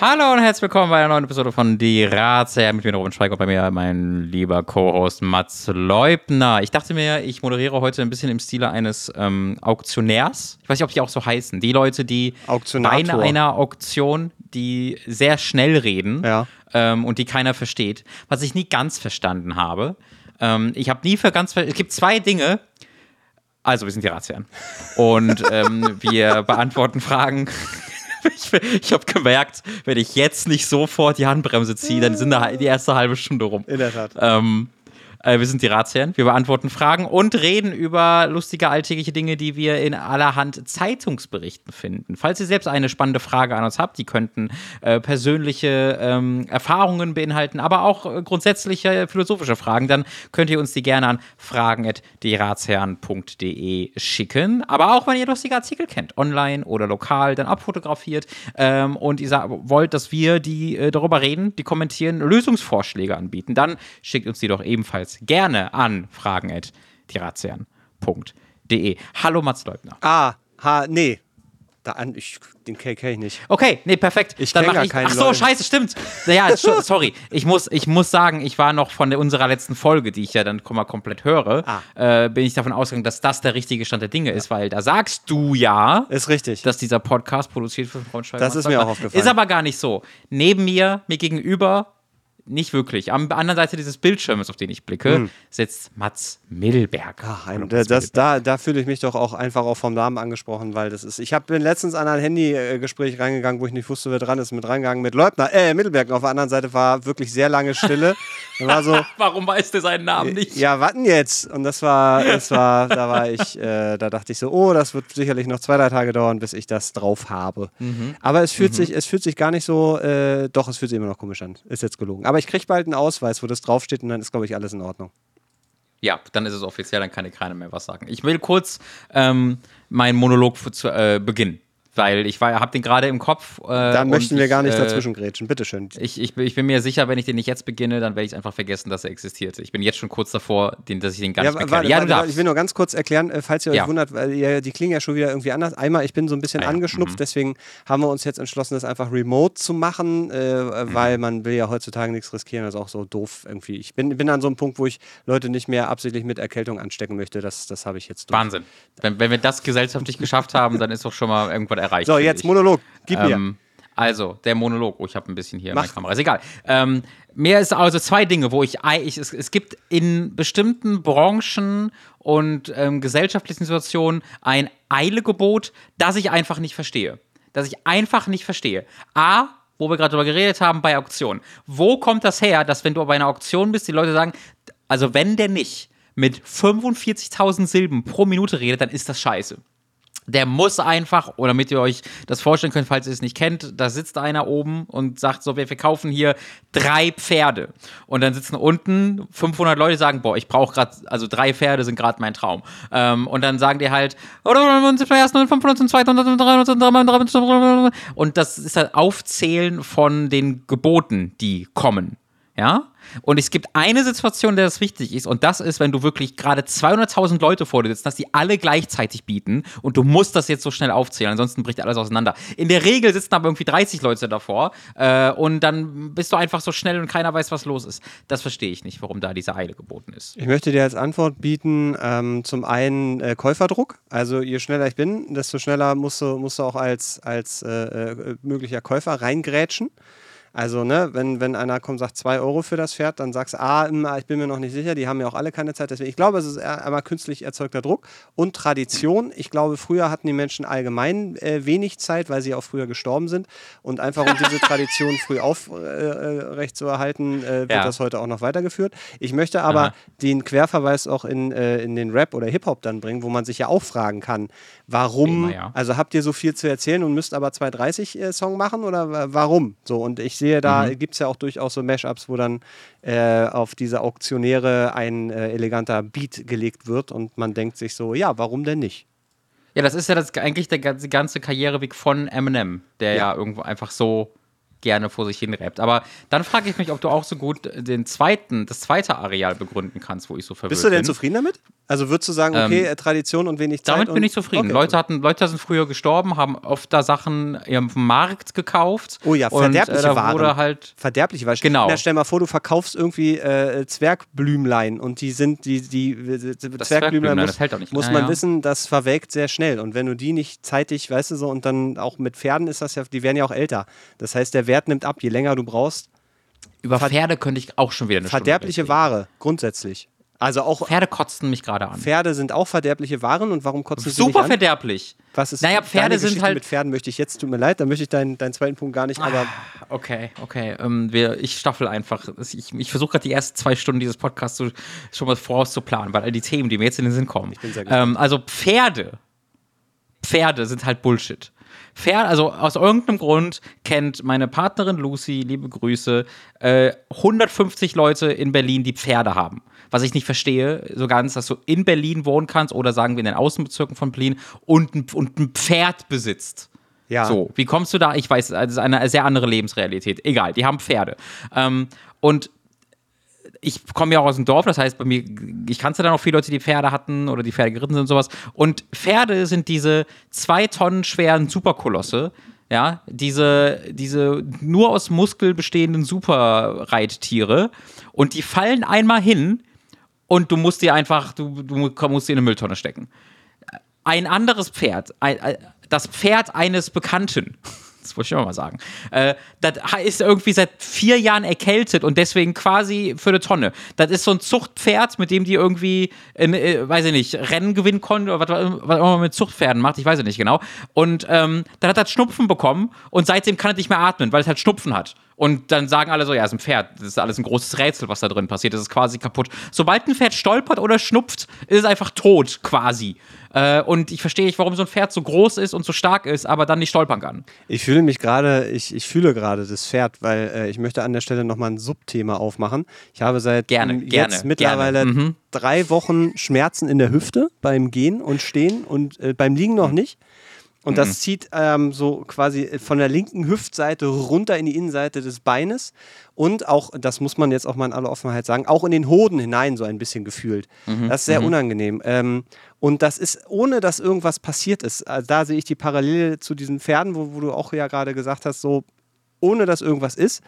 Hallo und herzlich willkommen bei einer neuen Episode von Die Ratsherr mit mir Robin Schweig und bei mir mein lieber Co-Host Mats Leubner. Ich dachte mir, ich moderiere heute ein bisschen im Stile eines ähm, Auktionärs. Ich weiß nicht, ob die auch so heißen. Die Leute, die bei einer Auktion, die sehr schnell reden ja. ähm, und die keiner versteht. Was ich nie ganz verstanden habe. Ähm, ich habe nie für ganz ver Es gibt zwei Dinge. Also, wir sind die Ratsherren. Und ähm, wir beantworten Fragen ich, ich habe gemerkt, wenn ich jetzt nicht sofort die Handbremse ziehe, dann sind da die erste halbe Stunde rum. In der Tat. Ähm, äh, wir sind die Ratsherren, wir beantworten Fragen und reden über lustige alltägliche Dinge, die wir in allerhand Zeitungsberichten finden. Falls ihr selbst eine spannende Frage an uns habt, die könnten äh, persönliche ähm, Erfahrungen beinhalten, aber auch äh, grundsätzliche philosophische Fragen, dann könnt ihr uns die gerne an fragen.dieratsherren.de schicken. Aber auch, wenn ihr lustige Artikel kennt, online oder lokal, dann abfotografiert ähm, und ihr wollt, dass wir die äh, darüber reden, die kommentieren, Lösungsvorschläge anbieten, dann schickt uns die doch ebenfalls ebenfalls gerne an fragen.tirazian.de. Hallo Mats Leubner. Ah, ha, nee. Da an, ich, den kenne ich nicht. Okay, nee, perfekt. Ich kenne gar ich, keinen Ach so, Leute. scheiße, stimmt. Ja, sorry. Ich muss, ich muss sagen, ich war noch von der, unserer letzten Folge, die ich ja dann mal komplett höre, ah. äh, bin ich davon ausgegangen, dass das der richtige Stand der Dinge ist, weil da sagst du ja, ist richtig, dass dieser Podcast produziert wird von Braunschweig. Das ist mir auch aufgefallen. Ist aber gar nicht so. Neben mir, mir gegenüber nicht wirklich. Am anderen Seite dieses Bildschirms, auf den ich blicke, hm. sitzt Mats Milberg. Ach, ein, das, Milberg. Da, da fühle ich mich doch auch einfach auch vom Namen angesprochen, weil das ist. Ich hab, bin letztens an ein Handygespräch reingegangen, wo ich nicht wusste, wer dran ist, mit reingegangen mit Leutner, äh, Mittelberg. Und auf der anderen Seite war wirklich sehr lange Stille. war so, Warum weißt du seinen Namen nicht? Ja, warten jetzt. Und das war, das war, da war ich, äh, da dachte ich so, oh, das wird sicherlich noch zwei, drei Tage dauern, bis ich das drauf habe. Mhm. Aber es fühlt mhm. sich, es fühlt sich gar nicht so, äh, doch, es fühlt sich immer noch komisch an. Ist jetzt gelogen. Aber ich kriege bald einen Ausweis, wo das draufsteht und dann ist, glaube ich, alles in Ordnung. Ja, dann ist es offiziell, dann kann ich keiner mehr was sagen. Ich will kurz ähm, meinen Monolog zu, äh, beginnen weil ich habe den gerade im Kopf. Äh, dann möchten wir ich, gar nicht äh, dazwischen grätschen, bitteschön. Ich, ich, ich, bin mir sicher, wenn ich den nicht jetzt beginne, dann werde ich einfach vergessen, dass er existiert. Ich bin jetzt schon kurz davor, den, dass ich den gar ja, nicht mehr kenne. Ja, du warte, ich will nur ganz kurz erklären, äh, falls ihr euch ja. wundert, weil ihr, die klingen ja schon wieder irgendwie anders. Einmal, ich bin so ein bisschen ah, ja. angeschnupft, mhm. deswegen haben wir uns jetzt entschlossen, das einfach remote zu machen, äh, mhm. weil man will ja heutzutage nichts riskieren. Das ist auch so doof irgendwie. Ich bin, bin an so einem Punkt, wo ich Leute nicht mehr absichtlich mit Erkältung anstecken möchte. Das, das habe ich jetzt durch. Wahnsinn. Wenn, wenn wir das gesellschaftlich geschafft haben, dann ist doch schon mal irgendwas erreicht. So, jetzt Monolog Monolog, gib ähm, mir. Also, der Monolog. Oh, ich habe ein bisschen hier Mach. meine Kamera. Ist egal. Ähm, mehr ist also zwei Dinge, wo ich, ich es, es gibt in bestimmten Branchen und ähm, gesellschaftlichen Situationen ein Eilegebot, das ich einfach nicht verstehe. Das ich einfach nicht verstehe. A, wo wir gerade drüber geredet haben, bei Auktionen. Wo kommt das her, dass wenn du bei einer Auktion bist, die Leute sagen, also wenn der nicht mit 45.000 Silben pro Minute redet, dann ist das scheiße der muss einfach, oder damit ihr euch das vorstellen könnt, falls ihr es nicht kennt, da sitzt einer oben und sagt so, wir verkaufen hier drei Pferde. Und dann sitzen unten 500 Leute, sagen, boah, ich brauche gerade, also drei Pferde sind gerade mein Traum. Ähm, und dann sagen die halt, und das ist halt Aufzählen von den Geboten, die kommen. Ja? Und es gibt eine Situation, der das wichtig ist, und das ist, wenn du wirklich gerade 200.000 Leute vor dir sitzen, dass die alle gleichzeitig bieten und du musst das jetzt so schnell aufzählen, ansonsten bricht alles auseinander. In der Regel sitzen aber irgendwie 30 Leute davor äh, und dann bist du einfach so schnell und keiner weiß, was los ist. Das verstehe ich nicht, warum da diese Eile geboten ist. Ich möchte dir als Antwort bieten, ähm, zum einen äh, Käuferdruck. Also je schneller ich bin, desto schneller musst du, musst du auch als, als äh, äh möglicher Käufer reingrätschen. Also, ne, wenn, wenn einer kommt und sagt 2 Euro für das Pferd, dann sagst du, ah, ich bin mir noch nicht sicher, die haben ja auch alle keine Zeit. Deswegen, ich glaube, es ist einmal künstlich erzeugter Druck und Tradition. Ich glaube, früher hatten die Menschen allgemein äh, wenig Zeit, weil sie auch früher gestorben sind. Und einfach um diese Tradition früh aufrechtzuerhalten, äh, äh, wird ja. das heute auch noch weitergeführt. Ich möchte aber Aha. den Querverweis auch in, äh, in den Rap oder Hip-Hop dann bringen, wo man sich ja auch fragen kann, warum, Immer, ja. also habt ihr so viel zu erzählen und müsst aber 230 äh, Song machen oder warum? So, und ich sehe, da mhm. gibt es ja auch durchaus so Mashups, wo dann äh, auf diese Auktionäre ein äh, eleganter Beat gelegt wird und man denkt sich so, ja, warum denn nicht? Ja, das ist ja das, eigentlich der ganze, ganze Karriereweg von Eminem, der ja. ja irgendwo einfach so gerne vor sich hin rappt. Aber dann frage ich mich, ob du auch so gut den zweiten, das zweite Areal begründen kannst, wo ich so verwirrt bin. Bist du denn bin. zufrieden damit? Also würdest du sagen, okay, ähm, Tradition und wenig Zeit? Damit bin ich zufrieden. Okay, Leute, hatten, Leute sind früher gestorben, haben oft da Sachen im Markt gekauft. Oh ja, verderbliche und, äh, Waren. Halt verderbliche Waren. Genau. Na, stell mal vor, du verkaufst irgendwie äh, Zwergblümlein und die sind, die, die, die das Zwergblümlein, muss, das hält auch nicht. muss ja, man ja. wissen, das verwelkt sehr schnell. Und wenn du die nicht zeitig, weißt du so, und dann auch mit Pferden ist das ja, die werden ja auch älter. Das heißt, der Wert nimmt ab, je länger du brauchst. Über Pferde könnte ich auch schon wieder eine Verderbliche Stunde Ware, grundsätzlich. Also auch Pferde kotzen mich gerade an. Pferde sind auch verderbliche Waren und warum kotzen sie Super verderblich. Was ist naja, Pferde sind halt mit Pferden möchte ich jetzt tut mir leid, da möchte ich deinen, deinen zweiten Punkt gar nicht, aber ah, okay, okay, ähm, wir, ich staffel einfach. Ich, ich versuche gerade die ersten zwei Stunden dieses Podcasts so, schon mal vorauszuplanen, weil all die Themen, die mir jetzt in den Sinn kommen. Ich bin sehr ähm, also Pferde, Pferde sind halt Bullshit. Pferd, also aus irgendeinem Grund kennt meine Partnerin Lucy, liebe Grüße, äh, 150 Leute in Berlin, die Pferde haben was ich nicht verstehe, so ganz, dass du in Berlin wohnen kannst oder sagen wir in den Außenbezirken von Berlin und ein, und ein Pferd besitzt. Ja. So, wie kommst du da? Ich weiß, das ist eine sehr andere Lebensrealität. Egal, die haben Pferde. Ähm, und ich komme ja auch aus dem Dorf, das heißt, bei mir, ich kannte dann auch viele Leute, die Pferde hatten oder die Pferde geritten sind und sowas. Und Pferde sind diese zwei Tonnen schweren Superkolosse, ja, diese, diese nur aus Muskel bestehenden Superreittiere. Und die fallen einmal hin und du musst die einfach, du, du musst die in eine Mülltonne stecken. Ein anderes Pferd, das Pferd eines Bekannten, das wollte ich immer mal sagen, äh, das ist irgendwie seit vier Jahren erkältet und deswegen quasi für eine Tonne. Das ist so ein Zuchtpferd, mit dem die irgendwie, in, äh, weiß ich nicht, Rennen gewinnen konnten oder was, was man mit Zuchtpferden macht, ich weiß es nicht genau. Und ähm, dann hat er Schnupfen bekommen und seitdem kann er nicht mehr atmen, weil es halt Schnupfen hat. Und dann sagen alle so, ja, es ist ein Pferd. Das ist alles ein großes Rätsel, was da drin passiert. Das ist quasi kaputt. Sobald ein Pferd stolpert oder schnupft, ist es einfach tot, quasi. Äh, und ich verstehe nicht, warum so ein Pferd so groß ist und so stark ist, aber dann nicht stolpern kann. Ich fühle mich gerade, ich, ich fühle gerade das Pferd, weil äh, ich möchte an der Stelle nochmal ein Subthema aufmachen. Ich habe seit gerne, jetzt gerne, mittlerweile gerne. Mhm. drei Wochen Schmerzen in der Hüfte beim Gehen und Stehen und äh, beim Liegen noch mhm. nicht. Und das mhm. zieht ähm, so quasi von der linken Hüftseite runter in die Innenseite des Beines und auch, das muss man jetzt auch mal in aller Offenheit sagen, auch in den Hoden hinein so ein bisschen gefühlt. Mhm. Das ist sehr mhm. unangenehm. Ähm, und das ist, ohne dass irgendwas passiert ist. Also da sehe ich die Parallele zu diesen Pferden, wo, wo du auch ja gerade gesagt hast, so ohne dass irgendwas ist.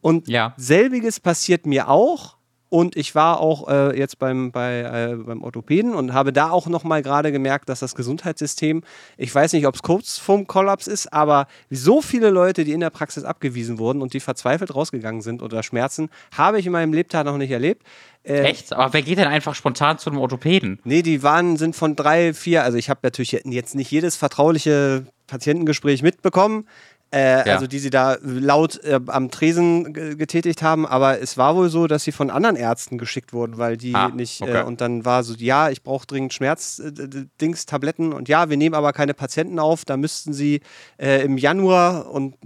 Und ja. selbiges passiert mir auch, und ich war auch äh, jetzt beim, bei, äh, beim Orthopäden und habe da auch nochmal gerade gemerkt, dass das Gesundheitssystem, ich weiß nicht, ob es kurz vorm Kollaps ist, aber so viele Leute, die in der Praxis abgewiesen wurden und die verzweifelt rausgegangen sind unter Schmerzen, habe ich in meinem Lebtag noch nicht erlebt. Äh, Echt? Aber wer geht denn einfach spontan zu einem Orthopäden? Nee, die waren, sind von drei, vier, also ich habe natürlich jetzt nicht jedes vertrauliche Patientengespräch mitbekommen, äh, ja. also die sie da laut äh, am Tresen getätigt haben. Aber es war wohl so, dass sie von anderen Ärzten geschickt wurden, weil die ah, nicht. Äh, okay. Äh, und dann war so, ja, ich brauche dringend Schmerzdings, Tabletten und ja, wir nehmen aber keine Patienten auf. Da müssten sie äh, im Januar und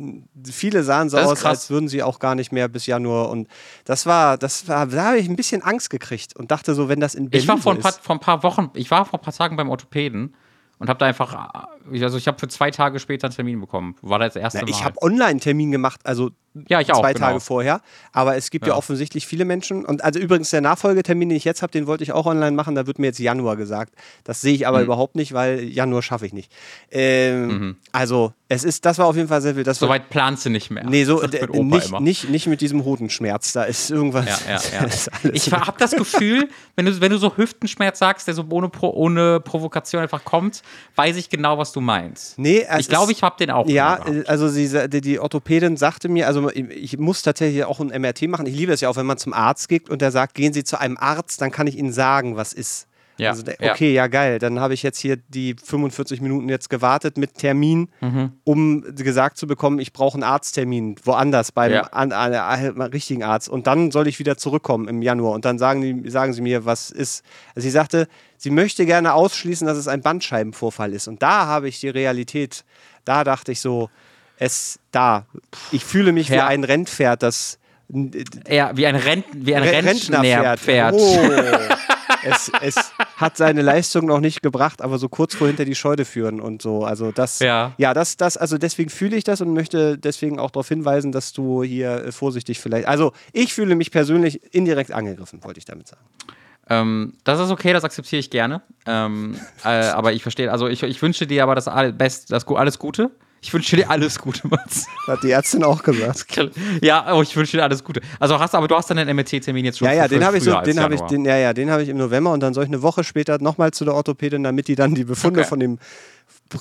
viele sahen so aus, als würden sie auch gar nicht mehr bis Januar. Und das war, das war, da habe ich ein bisschen Angst gekriegt und dachte so, wenn das in Berlin Ich war vor, ein paar, vor ein paar Wochen, ich war vor ein paar Tagen beim Orthopäden und habe da einfach, also ich habe für zwei Tage später einen Termin bekommen. War das erste Na, Mal. Ich habe Online-Termin gemacht, also ja, ich auch, zwei genau. Tage vorher. Aber es gibt ja. ja. offensichtlich viele Menschen. Und also übrigens der Nachfolgetermin, den ich jetzt habe, den wollte ich auch online machen. Da wird mir jetzt Januar gesagt. Das sehe ich aber mhm. überhaupt nicht, weil Januar schaffe ich nicht. Ähm, mhm. Also es ist, das war auf jeden Fall sehr wild. Soweit planst du nicht mehr. Nee, so nicht, nicht, nicht mit diesem Hodenschmerz. Da ist irgendwas. Ja, ja, ja. ich habe das Gefühl, wenn du, wenn du so Hüftenschmerz sagst, der so ohne, ohne Provokation einfach kommt, weiß ich genau, was du meinst. Nee, ich glaube, ich habe den auch. Ja, also sie, die, die Orthopädin sagte mir, also ich muss tatsächlich auch ein MRT machen. Ich liebe es ja auch, wenn man zum Arzt geht und der sagt, gehen Sie zu einem Arzt, dann kann ich Ihnen sagen, was ist. Ja, also, okay, ja. ja. geil. Dann habe ich jetzt hier die 45 Minuten jetzt gewartet mit Termin, mhm. um gesagt zu bekommen, ich brauche einen Arzttermin woanders beim ja. an, an, an, richtigen Arzt. Und dann soll ich wieder zurückkommen im Januar. Und dann sagen, die, sagen sie mir, was ist. Also sie sagte, sie möchte gerne ausschließen, dass es ein Bandscheibenvorfall ist. Und da habe ich die Realität, da dachte ich so, es da. Ich fühle mich ja. wie ein Rennpferd, das. Ja, wie ein, Rent, wie ein Rentnerpferd. Oh. es, es, hat seine Leistung noch nicht gebracht, aber so kurz vor hinter die Scheune führen und so. Also das, Ja. ja, das, das, also deswegen fühle ich das und möchte deswegen auch darauf hinweisen, dass du hier äh, vorsichtig vielleicht. Also ich fühle mich persönlich indirekt angegriffen, wollte ich damit sagen. Ähm, das ist okay, das akzeptiere ich gerne. Ähm, äh, aber ich verstehe, also ich, ich wünsche dir aber das, all- Best, das alles Gute. Ich wünsche dir alles Gute, Mats. Hat die Ärztin auch gesagt. Ja, oh, ich wünsche dir alles Gute. Also hast aber du hast dann den MRT-Termin jetzt schon Ja, ja, den habe ich so, den habe ich, den, ja, ja, den habe ich im November und dann soll ich eine Woche später nochmal zu der Orthopädin, damit die dann die Befunde Okay. von dem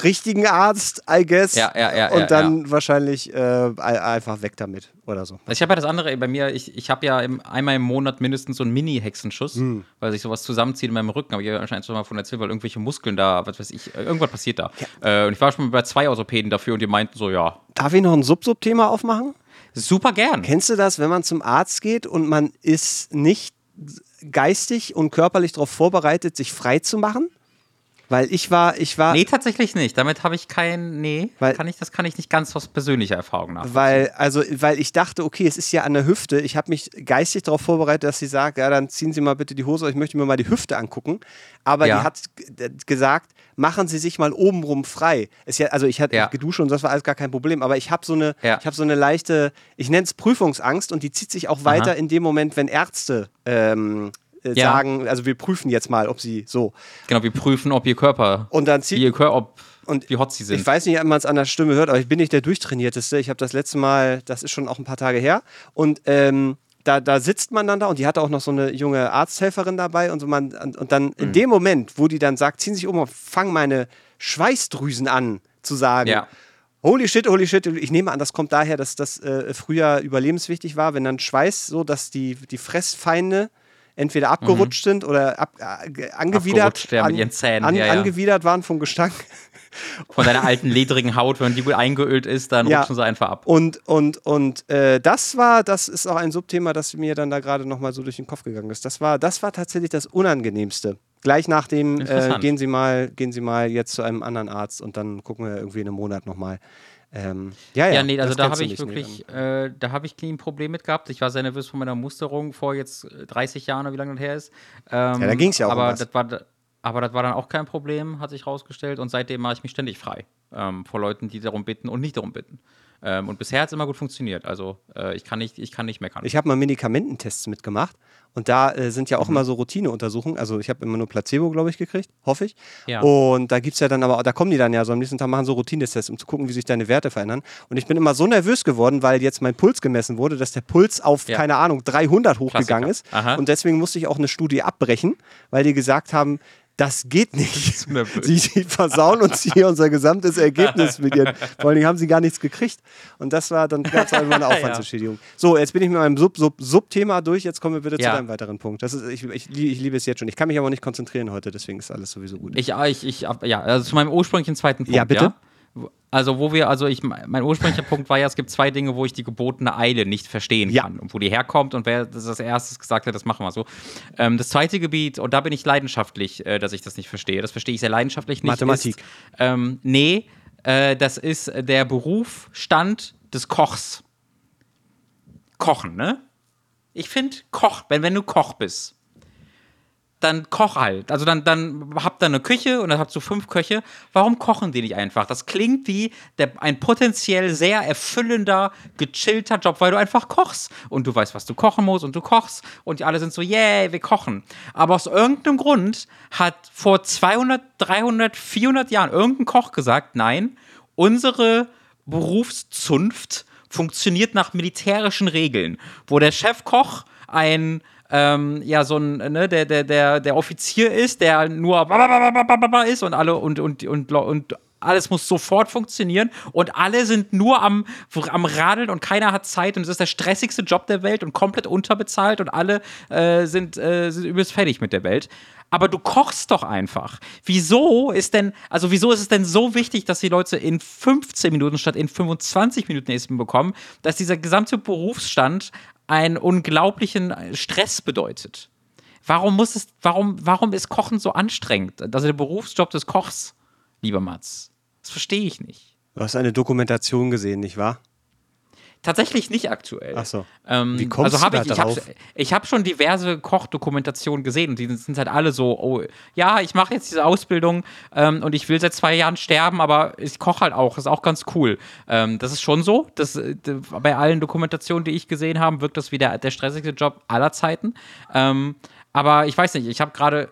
richtigen Arzt, I guess, Ja, ja, ja, und ja, dann wahrscheinlich äh, ein- einfach weg damit oder so. Also ich habe ja das andere bei mir, ich, ich habe ja im, einmal im Monat mindestens so einen Mini-Hexenschuss, Hm. weil sich sowas zusammenzieht in meinem Rücken. Habe ich ja anscheinend schon mal von erzählt, weil irgendwelche Muskeln da, was weiß ich, irgendwas passiert da. Äh, und ich war schon mal bei zwei Orthopäden dafür und die meinten so, ja, Darf ich noch ein Sub-Sub-Thema aufmachen? super gern. Kennst du das, wenn man zum Arzt geht und man ist nicht geistig und körperlich darauf vorbereitet, sich frei zu machen? Weil ich war, ich war, Nee, tatsächlich nicht. Damit habe ich kein, nee, Weil- kann ich, das kann ich nicht ganz aus persönlicher Erfahrung nach. weil, also, weil ich dachte, okay, es ist ja an der Hüfte. Ich habe mich geistig darauf vorbereitet, dass sie sagt, ja, dann ziehen Sie mal bitte die Hose, ich möchte mir mal die Hüfte angucken. Aber Ja. die hat gesagt, machen Sie sich mal obenrum frei. Ist ja, also ich hatte Ja. geduscht und das war alles gar kein Problem. Aber ich habe so eine, Ja. ich habe so eine leichte, ich nenne es Prüfungsangst und die zieht sich auch weiter Aha. in dem Moment, wenn Ärzte ähm, äh, Ja. sagen, also wir prüfen jetzt mal, ob sie so. Genau, wir prüfen, ob ihr Körper, Und dann zieht ihr Körper, ob, Und wie hot sie sind. Ich weiß nicht, ob man es an der Stimme hört, aber ich bin nicht der durchtrainierteste. Ich habe das letzte Mal, das ist schon auch ein paar Tage her. Und ähm, da, da sitzt man dann da und die hatte auch noch so eine junge Arzthelferin dabei und so man und, dann Mhm. in dem Moment, wo die dann sagt, ziehen Sie sich um und fangen meine Schweißdrüsen an zu sagen. Ja. Holy shit, holy shit. Ich nehme an, das kommt daher, dass das äh, früher überlebenswichtig war, wenn dann Schweiß so, dass die, die Fressfeinde entweder abgerutscht sind oder ab, äh, ge- angewidert, Mhm. Ja, Zähnen, an, ja, ja. angewidert waren vom Gestank. Von deiner alten ledrigen Haut, wenn die gut eingeölt ist, dann Ja. rutschen sie einfach ab. Und, und, und äh, das war, das ist auch ein Subthema, das mir dann da gerade nochmal so durch den Kopf gegangen ist. Das war, das war tatsächlich das Unangenehmste. Gleich nach dem, äh, gehen Sie mal, gehen Sie mal jetzt zu einem anderen Arzt und dann gucken wir irgendwie in einem Monat nochmal. Ähm, ja, ja, Ja, nee, also da habe ich nicht, nee, wirklich, äh, da habe ich ein Problem mit gehabt. Ich war sehr nervös vor meiner Musterung vor jetzt äh, 30 Jahren oder wie lange das her ist. Ähm, Ja, da ging's ja auch um aber was. das war, aber das war dann auch kein Problem, hat sich rausgestellt. Und seitdem mache ich mich ständig frei ähm, vor Leuten, die darum bitten und nicht darum bitten. Ähm, und bisher hat es immer gut funktioniert. Also äh, ich kann nicht, ich kann nicht meckern. Ich habe mal Medikamententests mitgemacht und da äh, sind Mhm. ja auch immer so Routineuntersuchungen. Also ich habe immer nur Placebo, glaube ich, gekriegt, hoffe ich. Ja. Und da gibt es ja dann aber, da kommen die dann ja so am nächsten Tag machen so Routinetests, um zu gucken, wie sich deine Werte verändern. Und ich bin immer so nervös geworden, weil jetzt mein Puls gemessen wurde, dass der Puls auf, Ja. keine Ahnung, 300 hochgegangen ist. Aha. Und deswegen musste ich auch eine Studie abbrechen, weil die gesagt haben, das geht nicht. Sie, sie versauen uns hier unser gesamtes Ergebnis mit ihren. Vor allen Dingen haben sie gar nichts gekriegt. Und das war, dann es irgendwann eine Aufwandsentschädigung. So, jetzt bin ich mit meinem Sub-Sub-Sub-Thema durch. Jetzt kommen wir bitte Ja. zu deinem weiteren Punkt. Das ist, ich, ich, ich liebe es jetzt schon. Ich kann mich aber nicht konzentrieren heute, deswegen ist alles sowieso gut. Ich, ich, ich, ja, also zu meinem ursprünglichen zweiten Punkt. Ja, bitte. Also, wo wir, also ich, mein ursprünglicher Punkt war ja, es gibt zwei Dinge, wo ich die gebotene Eile nicht verstehen Ja. kann und wo die herkommt und wer das als erstes gesagt hat, das machen wir so. Ähm, das zweite Gebiet, und da bin ich leidenschaftlich, äh, dass ich das nicht verstehe. Das verstehe ich sehr leidenschaftlich nicht. Mathematik. Ist, ähm, nee, äh, das ist der Berufsstand des Kochs. Kochen, ne? Ich finde, Koch, wenn, wenn du Koch bist, dann koch halt. Also dann, dann habt ihr eine Küche und dann habt du fünf Köche. Warum kochen die nicht einfach? Das klingt wie der, ein potenziell sehr erfüllender, gechillter Job, weil du einfach kochst. Und du weißt, was du kochen musst und du kochst und die alle sind so, yay, wir kochen. Aber aus irgendeinem Grund hat vor 200, 300, 400 Jahren irgendein Koch gesagt, nein, unsere Berufszunft funktioniert nach militärischen Regeln, wo der Chefkoch ein ähm, ja, so ein, ne, der, der, der, der Offizier ist, der nur ist und alle und, und, und, und alles muss sofort funktionieren und alle sind nur am, am Radeln und keiner hat Zeit und es ist der stressigste Job der Welt und komplett unterbezahlt und alle äh, sind, äh, sind übelst fertig mit der Welt. Aber du kochst doch einfach. Wieso ist denn, also wieso ist es denn so wichtig, dass die Leute in 15 Minuten statt in 25 Minuten Essen bekommen, dass dieser gesamte Berufsstand einen unglaublichen Stress bedeutet? Warum muss es, warum, warum ist Kochen so anstrengend? Also der Berufsjob des Kochs, lieber Mats. Das verstehe ich nicht. Du hast eine Dokumentation gesehen, nicht wahr? Tatsächlich nicht aktuell. Ach so. Ähm, Wie kommst also du ich, da ich habe drauf? ich hab schon diverse Kochdokumentationen gesehen und die sind halt alle so, oh, ja, ich mache jetzt diese Ausbildung ähm, und ich will seit zwei Jahren sterben, aber ich koche halt auch, ist auch ganz cool. Ähm, das ist schon so, das, äh, bei allen Dokumentationen, die ich gesehen habe, wirkt das wie der, der stressigste Job aller Zeiten. Ähm, aber ich weiß nicht, ich habe gerade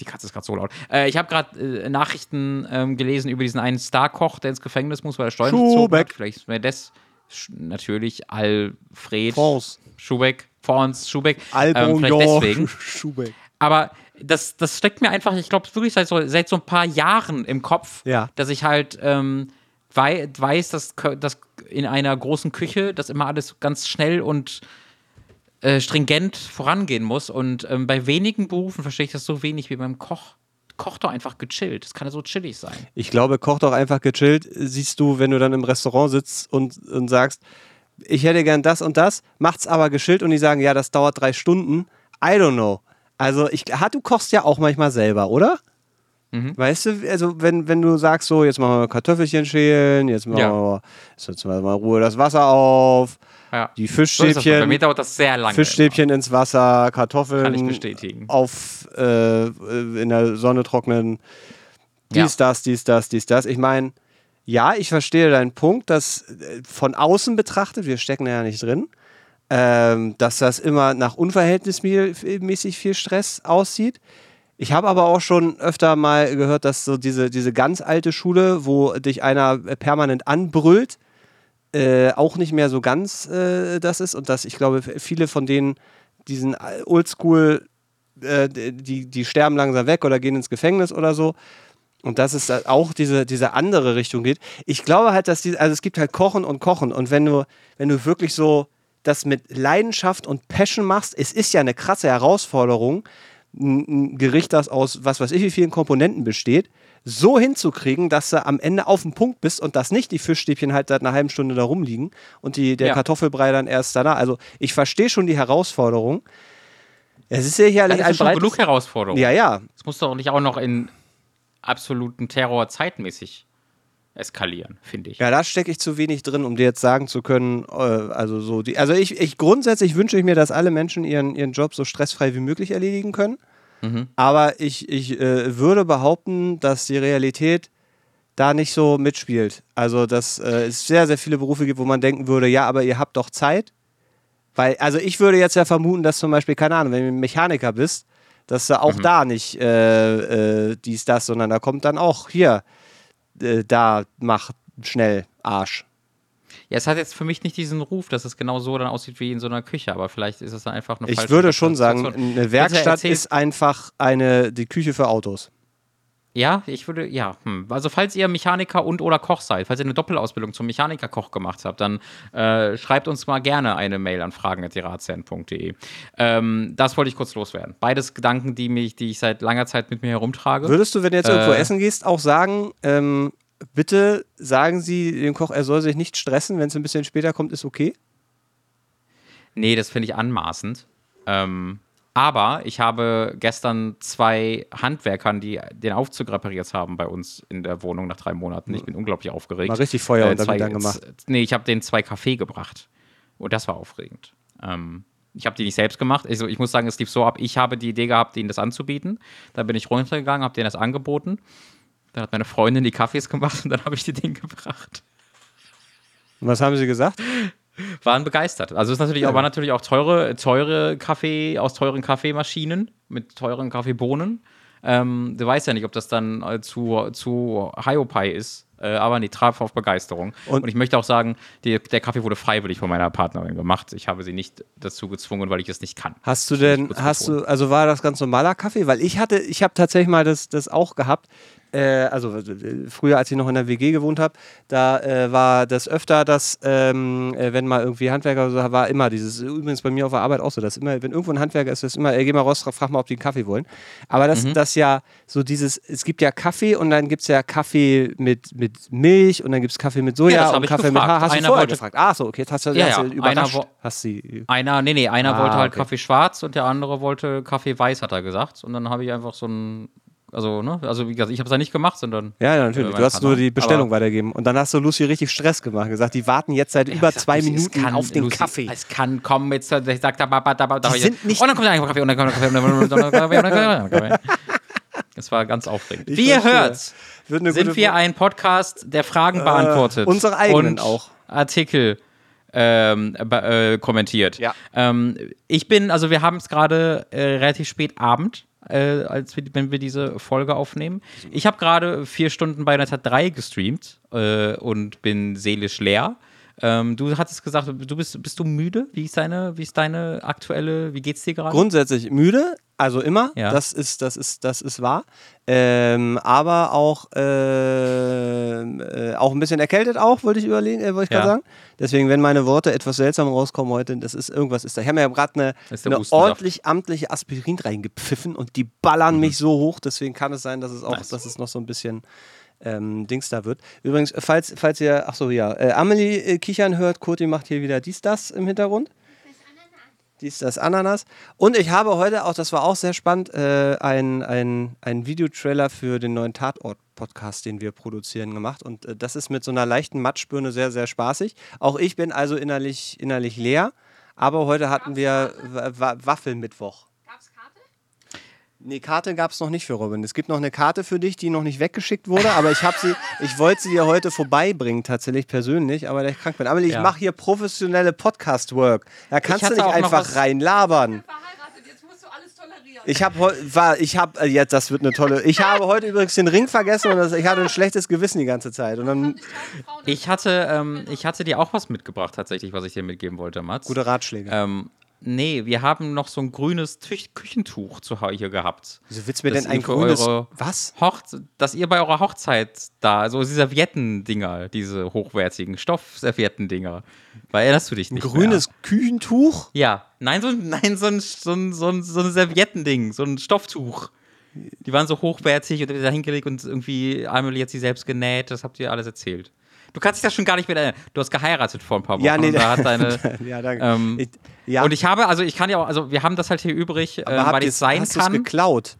die Katze ist gerade so laut. Äh, ich habe gerade äh, Nachrichten ähm, gelesen über diesen einen Star-Koch, der ins Gefängnis muss, weil er Steuern Schubeck. hat. Vielleicht wäre das sch- natürlich Alfred France. Schubeck, Franz Schubeck. Ähm, Albon vielleicht deswegen. Schubeck. Aber das, das steckt mir einfach, ich glaube, wirklich seit so, seit so ein paar Jahren im Kopf, Ja. dass ich halt ähm, wei weiß, dass, dass in einer großen Küche das immer alles ganz schnell und äh, stringent vorangehen muss. Und ähm, bei wenigen Berufen verstehe ich das so wenig wie beim Koch. Koch doch einfach gechillt. Das kann ja so chillig sein. Ich glaube, koch doch einfach gechillt. Siehst du, wenn du dann im Restaurant sitzt und, und sagst, ich hätte gern das und das, macht's aber geschillt und die sagen, ja, das dauert drei Stunden. I don't know. Also, ich, du kochst ja auch manchmal selber, oder? Mhm. Weißt du, also wenn, wenn du sagst, so, jetzt machen wir Kartoffelchen schälen, jetzt machen Ja. wir jetzt mal Ruhe das Wasser auf, Ja. die So ist das. Bei mir Fischstäbchen, dauert das sehr lange. Fischstäbchen ins Wasser, Kartoffeln Kann ich bestätigen. auf äh, in der Sonne trocknen, dies, das, dies, das, dies, das. Ich meine, ja, ich verstehe deinen Punkt, dass äh, von außen betrachtet, wir stecken ja nicht drin, ähm, dass das immer nach unverhältnismäßig viel Stress aussieht. Ich habe aber auch schon öfter mal gehört, dass so diese, diese ganz alte Schule, wo dich einer permanent anbrüllt, äh, auch nicht mehr so ganz äh, das ist und dass ich glaube, viele von denen diesen Oldschool, äh, die, die sterben langsam weg oder gehen ins Gefängnis oder so. Und dass es auch diese, diese andere Richtung geht. Ich glaube halt, dass die, also es gibt halt Kochen und Kochen. Und wenn du, wenn du wirklich so das mit Leidenschaft und Passion machst, es ist ja eine krasse Herausforderung, ein Gericht, das aus was weiß ich wie vielen Komponenten besteht, so hinzukriegen, dass du am Ende auf dem Punkt bist und dass nicht die Fischstäbchen halt seit einer halben Stunde da rumliegen und die, der Ja. Kartoffelbrei dann erst danach. Also ich verstehe schon die Herausforderung. Es ist sicherlich Das ein ist schon genug Herausforderung. Ja, ja. Es muss doch nicht auch noch in absoluten Terror zeitmäßig eskalieren, finde ich. Ja, da stecke ich zu wenig drin, um dir jetzt sagen zu können, äh, also so die, also ich, ich grundsätzlich wünsche ich mir, dass alle Menschen ihren, ihren Job so stressfrei wie möglich erledigen können. Aber ich, ich äh, würde behaupten, dass die Realität da nicht so mitspielt. Also, dass äh, es sehr, sehr viele Berufe gibt, wo man denken würde, ja, aber ihr habt doch Zeit. Weil, also ich würde jetzt ja vermuten, dass zum Beispiel, keine Ahnung, wenn du Mechaniker bist, dass du auch da nicht äh, äh, dies, das, sondern da kommt dann auch hier, äh, da mach schnell Arsch. Ja, es hat jetzt für mich nicht diesen Ruf, dass es genau so dann aussieht wie in so einer Küche, aber vielleicht ist es dann einfach eine Ich würde schon sagen, eine Werkstatt ist einfach eine, die Küche für Autos. Ja, ich würde, ja. Hm. Also, falls ihr Mechaniker und oder Koch seid, falls ihr eine Doppelausbildung zum Mechaniker-Koch gemacht habt, dann äh, schreibt uns mal gerne eine Mail an fragen.ratsherren.de. Ähm, das wollte ich kurz loswerden. Beides Gedanken, die, mich, die ich seit langer Zeit mit mir herumtrage. Würdest du, wenn du jetzt irgendwo Äh. essen gehst, auch sagen, ähm, bitte sagen Sie dem Koch, er soll sich nicht stressen, wenn es ein bisschen später kommt, ist okay? Nee, das finde ich anmaßend. Ähm, aber ich habe gestern zwei Handwerkern, die den Aufzug repariert haben, bei uns in der Wohnung nach drei Monaten. Ich bin unglaublich aufgeregt. Mal richtig Feuer unter zwei, Hintern gemacht. Nee, ich habe denen zwei Kaffee gebracht. Und das war aufregend. Ähm, ich habe die nicht selbst gemacht. Also ich muss sagen, es lief so ab. Ich habe die Idee gehabt, denen das anzubieten. Dann bin ich runtergegangen, habe denen das angeboten. Dann hat meine Freundin die Kaffees gemacht und dann habe ich die Ding gebracht. Und was haben Sie gesagt? waren begeistert. Also es ist natürlich auch, waren natürlich auch teure, teure Kaffee aus teuren Kaffeemaschinen mit teuren Kaffeebohnen. Ähm, du weißt ja nicht, ob das dann äh, zu, zu Hiopai ist, äh, aber nee, traf auf Begeisterung. Und- Und, ich möchte auch sagen, die, der Kaffee wurde freiwillig von meiner Partnerin gemacht. Ich habe sie nicht dazu gezwungen, weil ich es nicht kann. Hast du denn, hast du, also war das ganz normaler Kaffee? Weil ich hatte, ich habe tatsächlich mal das, das auch gehabt. Äh, also früher, als ich noch in der WG gewohnt habe, da äh, war das öfter, dass ähm, äh, wenn mal irgendwie Handwerker oder so war, immer dieses, übrigens bei mir auf der Arbeit auch so, dass immer, wenn irgendwo ein Handwerker ist, ist immer, ey, geh mal raus, frag mal, ob die einen Kaffee wollen. Aber das, das ja so dieses, es gibt ja Kaffee und dann gibt es ja Kaffee mit, mit Milch und dann gibt es Kaffee mit Soja Ja, das und Kaffee mit gefragt. Haar. Hast du Einer vorher wollte- gefragt? Ach so, okay, jetzt hast du, Ja, hast ja, du einer überrascht. wo- Hast sie Einer, nee, nee, einer Ah, wollte halt okay. Kaffee schwarz und der andere wollte Kaffee weiß, hat er gesagt. Und dann habe ich einfach so einen Also, ne? Also, wie gesagt, ich habe es ja nicht gemacht, sondern. Ja, ja natürlich. Äh, Du hast nur die Bestellung Aber- weitergegeben. Und dann hast du Lucy richtig Stress gemacht. Gesagt, die warten jetzt seit über Ich sag, zwei Lucy, Minuten kann, auf den Lucy, Kaffee. Es kann kommen, jetzt ich sag da, da, da, da, Die sind nicht- Und dann kommt ein Kaffee und dann kommt ein Kaffee und dann kommt ein Kaffee und dann kommt ein Kaffee. Das war ganz aufregend. Ich Wie ihr hört, sind wir ein Podcast, der Fragen beantwortet. unsere eigenen und auch. Artikel ähm, äh, kommentiert. Ja. Ähm, ich bin, also wir haben es gerade äh, relativ spät Abend, äh, als wir, wenn wir diese Folge aufnehmen. Ich habe gerade vier Stunden bei Bayonetta 3 gestreamt äh, und bin seelisch leer. Ähm, du hattest gesagt, du bist, bist du müde? Wie ist deine, wie ist deine aktuelle, wie geht's dir gerade? Grundsätzlich müde, also immer. Ja. Das ist, das ist, das ist wahr. Ähm, aber auch, ähm, äh, auch ein bisschen erkältet auch, wollte ich überlegen, äh, wollte ich Ja. gerade sagen. Deswegen, wenn meine Worte etwas seltsam rauskommen heute, das ist irgendwas ist da. Ich habe mir ja gerade eine, eine ordentlich amtliche Aspirin reingepfiffen und die ballern mich so hoch, deswegen kann es sein, dass es auch, Mhm. Nice. dass es noch so ein bisschen ähm, Dings da wird. Übrigens, äh, falls, falls ihr, ach so, ja, äh, Amelie äh, kichern hört, Kurti macht hier wieder dies, das im Hintergrund. Dies, das Ananas. Und ich habe heute auch, das war auch sehr spannend, äh, ein, ein, ein Videotrailer für den neuen Tatort-Podcast, den wir produzieren, gemacht. Und äh, das ist mit so einer leichten Matschbirne sehr, sehr spaßig. Auch ich bin also innerlich, innerlich leer. Aber heute hatten wir Wa- Wa- Waffelmittwoch. Nee, Karte gab es noch nicht für Robin. Es gibt noch eine Karte für dich, die noch nicht weggeschickt wurde, aber ich habe sie, ich wollte sie dir heute vorbeibringen, tatsächlich persönlich, aber da ich krank bin. Aber ich Ja. mache hier professionelle Podcast-Work. Da kannst du nicht einfach reinlabern. Verheiratet, jetzt musst du alles tolerieren. Ich habe war, ich habe äh, jetzt, das wird eine tolle. Ich habe heute übrigens den Ring vergessen und das, ich hatte ein schlechtes Gewissen die ganze Zeit. Und dann Ich hatte, ähm, ich hatte dir auch was mitgebracht, tatsächlich, was ich dir mitgeben wollte, Mats. gute Ratschläge. Ähm, nee, wir haben noch so ein grünes Tü- Küchentuch zu Hause hier gehabt. Wieso willst du mir denn ein grünes? eure Was? Hochze dass ihr bei eurer Hochzeit da, also diese Serviettendinger, diese hochwertigen Stoffservietten-Dinger, weil erinnerst du dich Ein nicht grünes Küchentuch? Mehr? Ja, nein, so, ein- nein, so ein, so ein, so ein, so ein Serviettending, so ein Stofftuch. Die waren so hochwertig und da hingelegt und irgendwie Amelie hat sie selbst genäht, das habt ihr alles erzählt. Du kannst dich das schon gar nicht mehr erinnern. Du hast geheiratet vor ein paar Wochen Ja, nee, und da hat deine, ja, danke. ähm, ich, ja, Und ich habe, also ich kann ja auch, also wir haben das halt hier übrig, äh, weil ich sein hast kann. geklaut?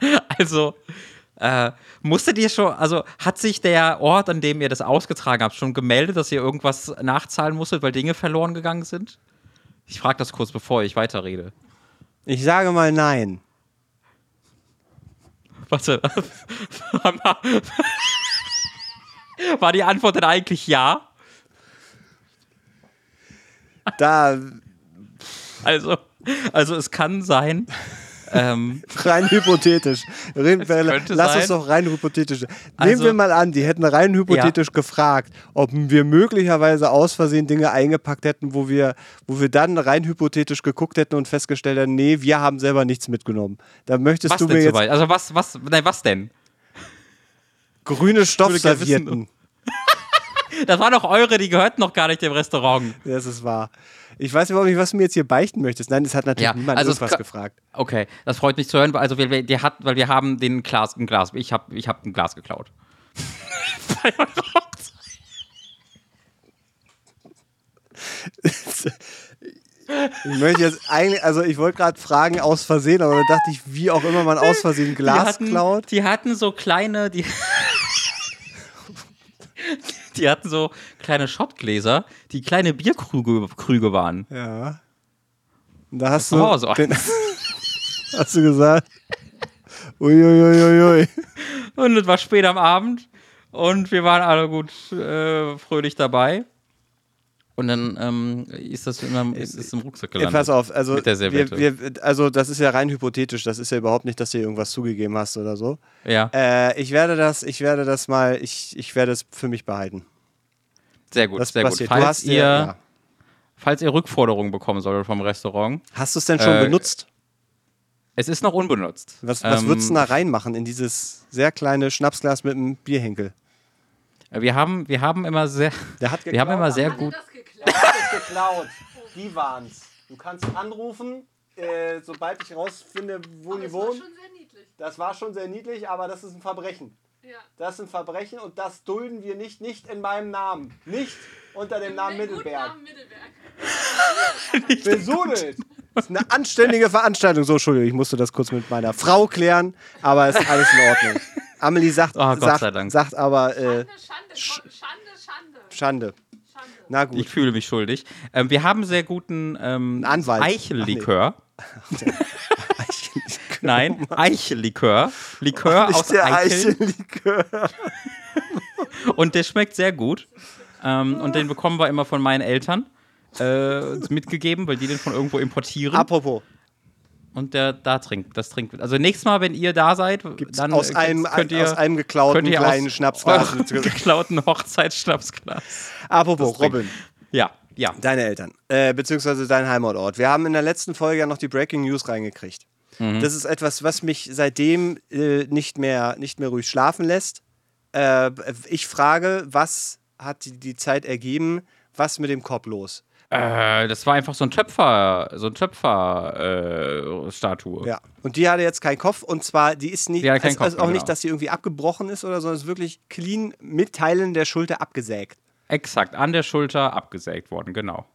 Also, äh, musstet ihr schon, also hat sich der Ort, an dem ihr das ausgetragen habt, schon gemeldet, dass ihr irgendwas nachzahlen musstet, weil Dinge verloren gegangen sind? Ich frage das kurz, bevor ich weiterrede. Ich sage mal nein. Warte. War die Antwort denn eigentlich ja? Da Also, also es kann sein. Ähm, rein hypothetisch. Wir, lass sein. uns doch rein hypothetisch. Nehmen Also- wir mal an, die hätten rein hypothetisch gefragt, ob wir möglicherweise aus Versehen Dinge eingepackt hätten, wo wir, wo wir dann rein hypothetisch geguckt hätten und festgestellt hätten, nee, wir haben selber nichts mitgenommen. Da möchtest was du mir jetzt? Also was, was, nein, was denn? Grüne Stoffservietten. Das waren doch eure, die gehörten noch gar nicht dem Restaurant. Das ist wahr. Ich weiß überhaupt nicht, was du mir jetzt hier beichten möchtest. Nein, es hat natürlich Ja, niemand also irgendwas gefragt. Okay, das freut mich zu hören. weil- Also wir, wir, hat, weil wir haben den Glas, ein Glas. Ich habe ich hab ein Glas geklaut. Ich möchte jetzt eigentlich, also ich wollte gerade fragen aus Versehen, aber da dachte ich, wie auch immer man aus Versehen Glas die hatten, klaut. Die hatten so kleine, die, die hatten so kleine Schottgläser, die kleine Bierkrüge Krüge waren. Ja. Und da hast du, Hause. den, hast du gesagt, uiuiuiui. Und es war spät am Abend und wir waren alle gut äh, fröhlich dabei. Und dann ähm, ist das immer ist, ist im Rucksack Ja, gelandet. pass auf, also, Mit der wir, wir, also das ist ja rein hypothetisch, das ist ja überhaupt nicht, dass du irgendwas zugegeben hast oder so. Ja, Äh, ich werde das, ich werde das mal, ich, ich werde es für mich behalten. sehr gut, Das sehr gut. passiert. Du Falls hast ihr, dir, ja. falls ihr Rückforderungen bekommen solltet vom Restaurant, Hast du es denn schon Äh, benutzt? es ist noch unbenutzt. Was, was Ähm, würdest du da reinmachen in dieses sehr kleine Schnapsglas mit einem Bierhenkel? Wir haben, wir haben immer sehr, Der hat wir haben immer sehr gut. Das geklaut? geklaut. Die waren's. Du kannst anrufen, äh, sobald ich rausfinde, wo Aber die war wohnen. schon sehr niedlich. Das war schon sehr niedlich, aber das ist ein Verbrechen. Ja. Das ist ein Verbrechen und das dulden wir nicht, nicht in meinem Namen. Nicht unter dem Namen Mit gutem Mittelberg. Namen Mittelberg. Besudelt! Das ist eine anständige Veranstaltung. So, Entschuldigung, ich musste das kurz mit meiner Frau klären, aber ist alles in Ordnung. Amelie sagt, Oh, Gott sagt, sei Dank. sagt aber äh, Schande, Schande, Schande, Schande, Schande. Na gut. Ich fühle mich schuldig. Ähm, wir haben sehr guten ähm, Anwalt. Eichellikör. Nein, Eichellikör. Likör aus Nicht der. Eichellikör. Und der schmeckt sehr gut. Ähm, und den bekommen wir immer von meinen Eltern äh, mitgegeben, weil die den von irgendwo importieren. Apropos, und der da trinkt, das trinkt. Also nächstes Mal, wenn ihr da seid, dann aus einem, könnt ihr, aus einem geklauten könnt ihr kleinen aus Schnapsglas. geklauten Hochzeitsschnapsglas. Apropos. Robin, Ja, ja. deine Eltern, äh, beziehungsweise dein Heimatort. Wir haben in der letzten Folge ja noch die Breaking News reingekriegt. Mhm. Das ist etwas, was mich seitdem äh, nicht, mehr, nicht mehr ruhig schlafen lässt. Äh, ich frage, was hat die, die Zeit ergeben? Was mit dem Kopf los? Äh, das war einfach so ein Töpfer, so ein Töpfer-Statue. Äh. Ja. Und die hatte jetzt keinen Kopf und zwar, die ist nicht, Die also, also Kopf, auch nicht, genau. dass sie irgendwie abgebrochen ist oder so, es ist wirklich clean mit Teilen der Schulter abgesägt. Exakt, an der Schulter abgesägt worden, genau.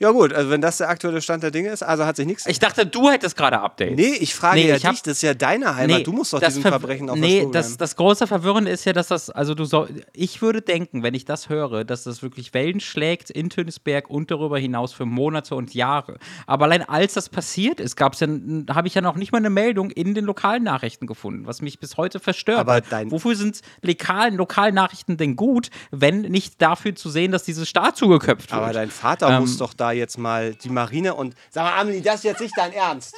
Ja gut, also wenn das der aktuelle Stand der Dinge ist, also hat sich nichts. Ich dachte, du hättest gerade Updates. Nee, ich frage Nee, ja ich hab- dich, das ist ja deine Heimat, du musst doch diesem Ver- Verbrechen auf Nee, das, das große Verwirrende ist ja, dass das, also du soll, ich würde denken, wenn ich das höre, dass das wirklich Wellen schlägt in Tönisberg und darüber hinaus für Monate und Jahre. Aber allein als das passiert ist, gab's ja, habe ich ja noch nicht mal eine Meldung in den lokalen Nachrichten gefunden, was mich bis heute verstört. Aber dein- Wofür sind lokalen, lokalen Nachrichten denn gut, wenn nicht dafür zu sehen, dass diese Statue geköpft wird? Aber dein Vater Ähm, muss doch da jetzt mal die Marine und. Sag mal, Amelie, das ist jetzt nicht dein Ernst.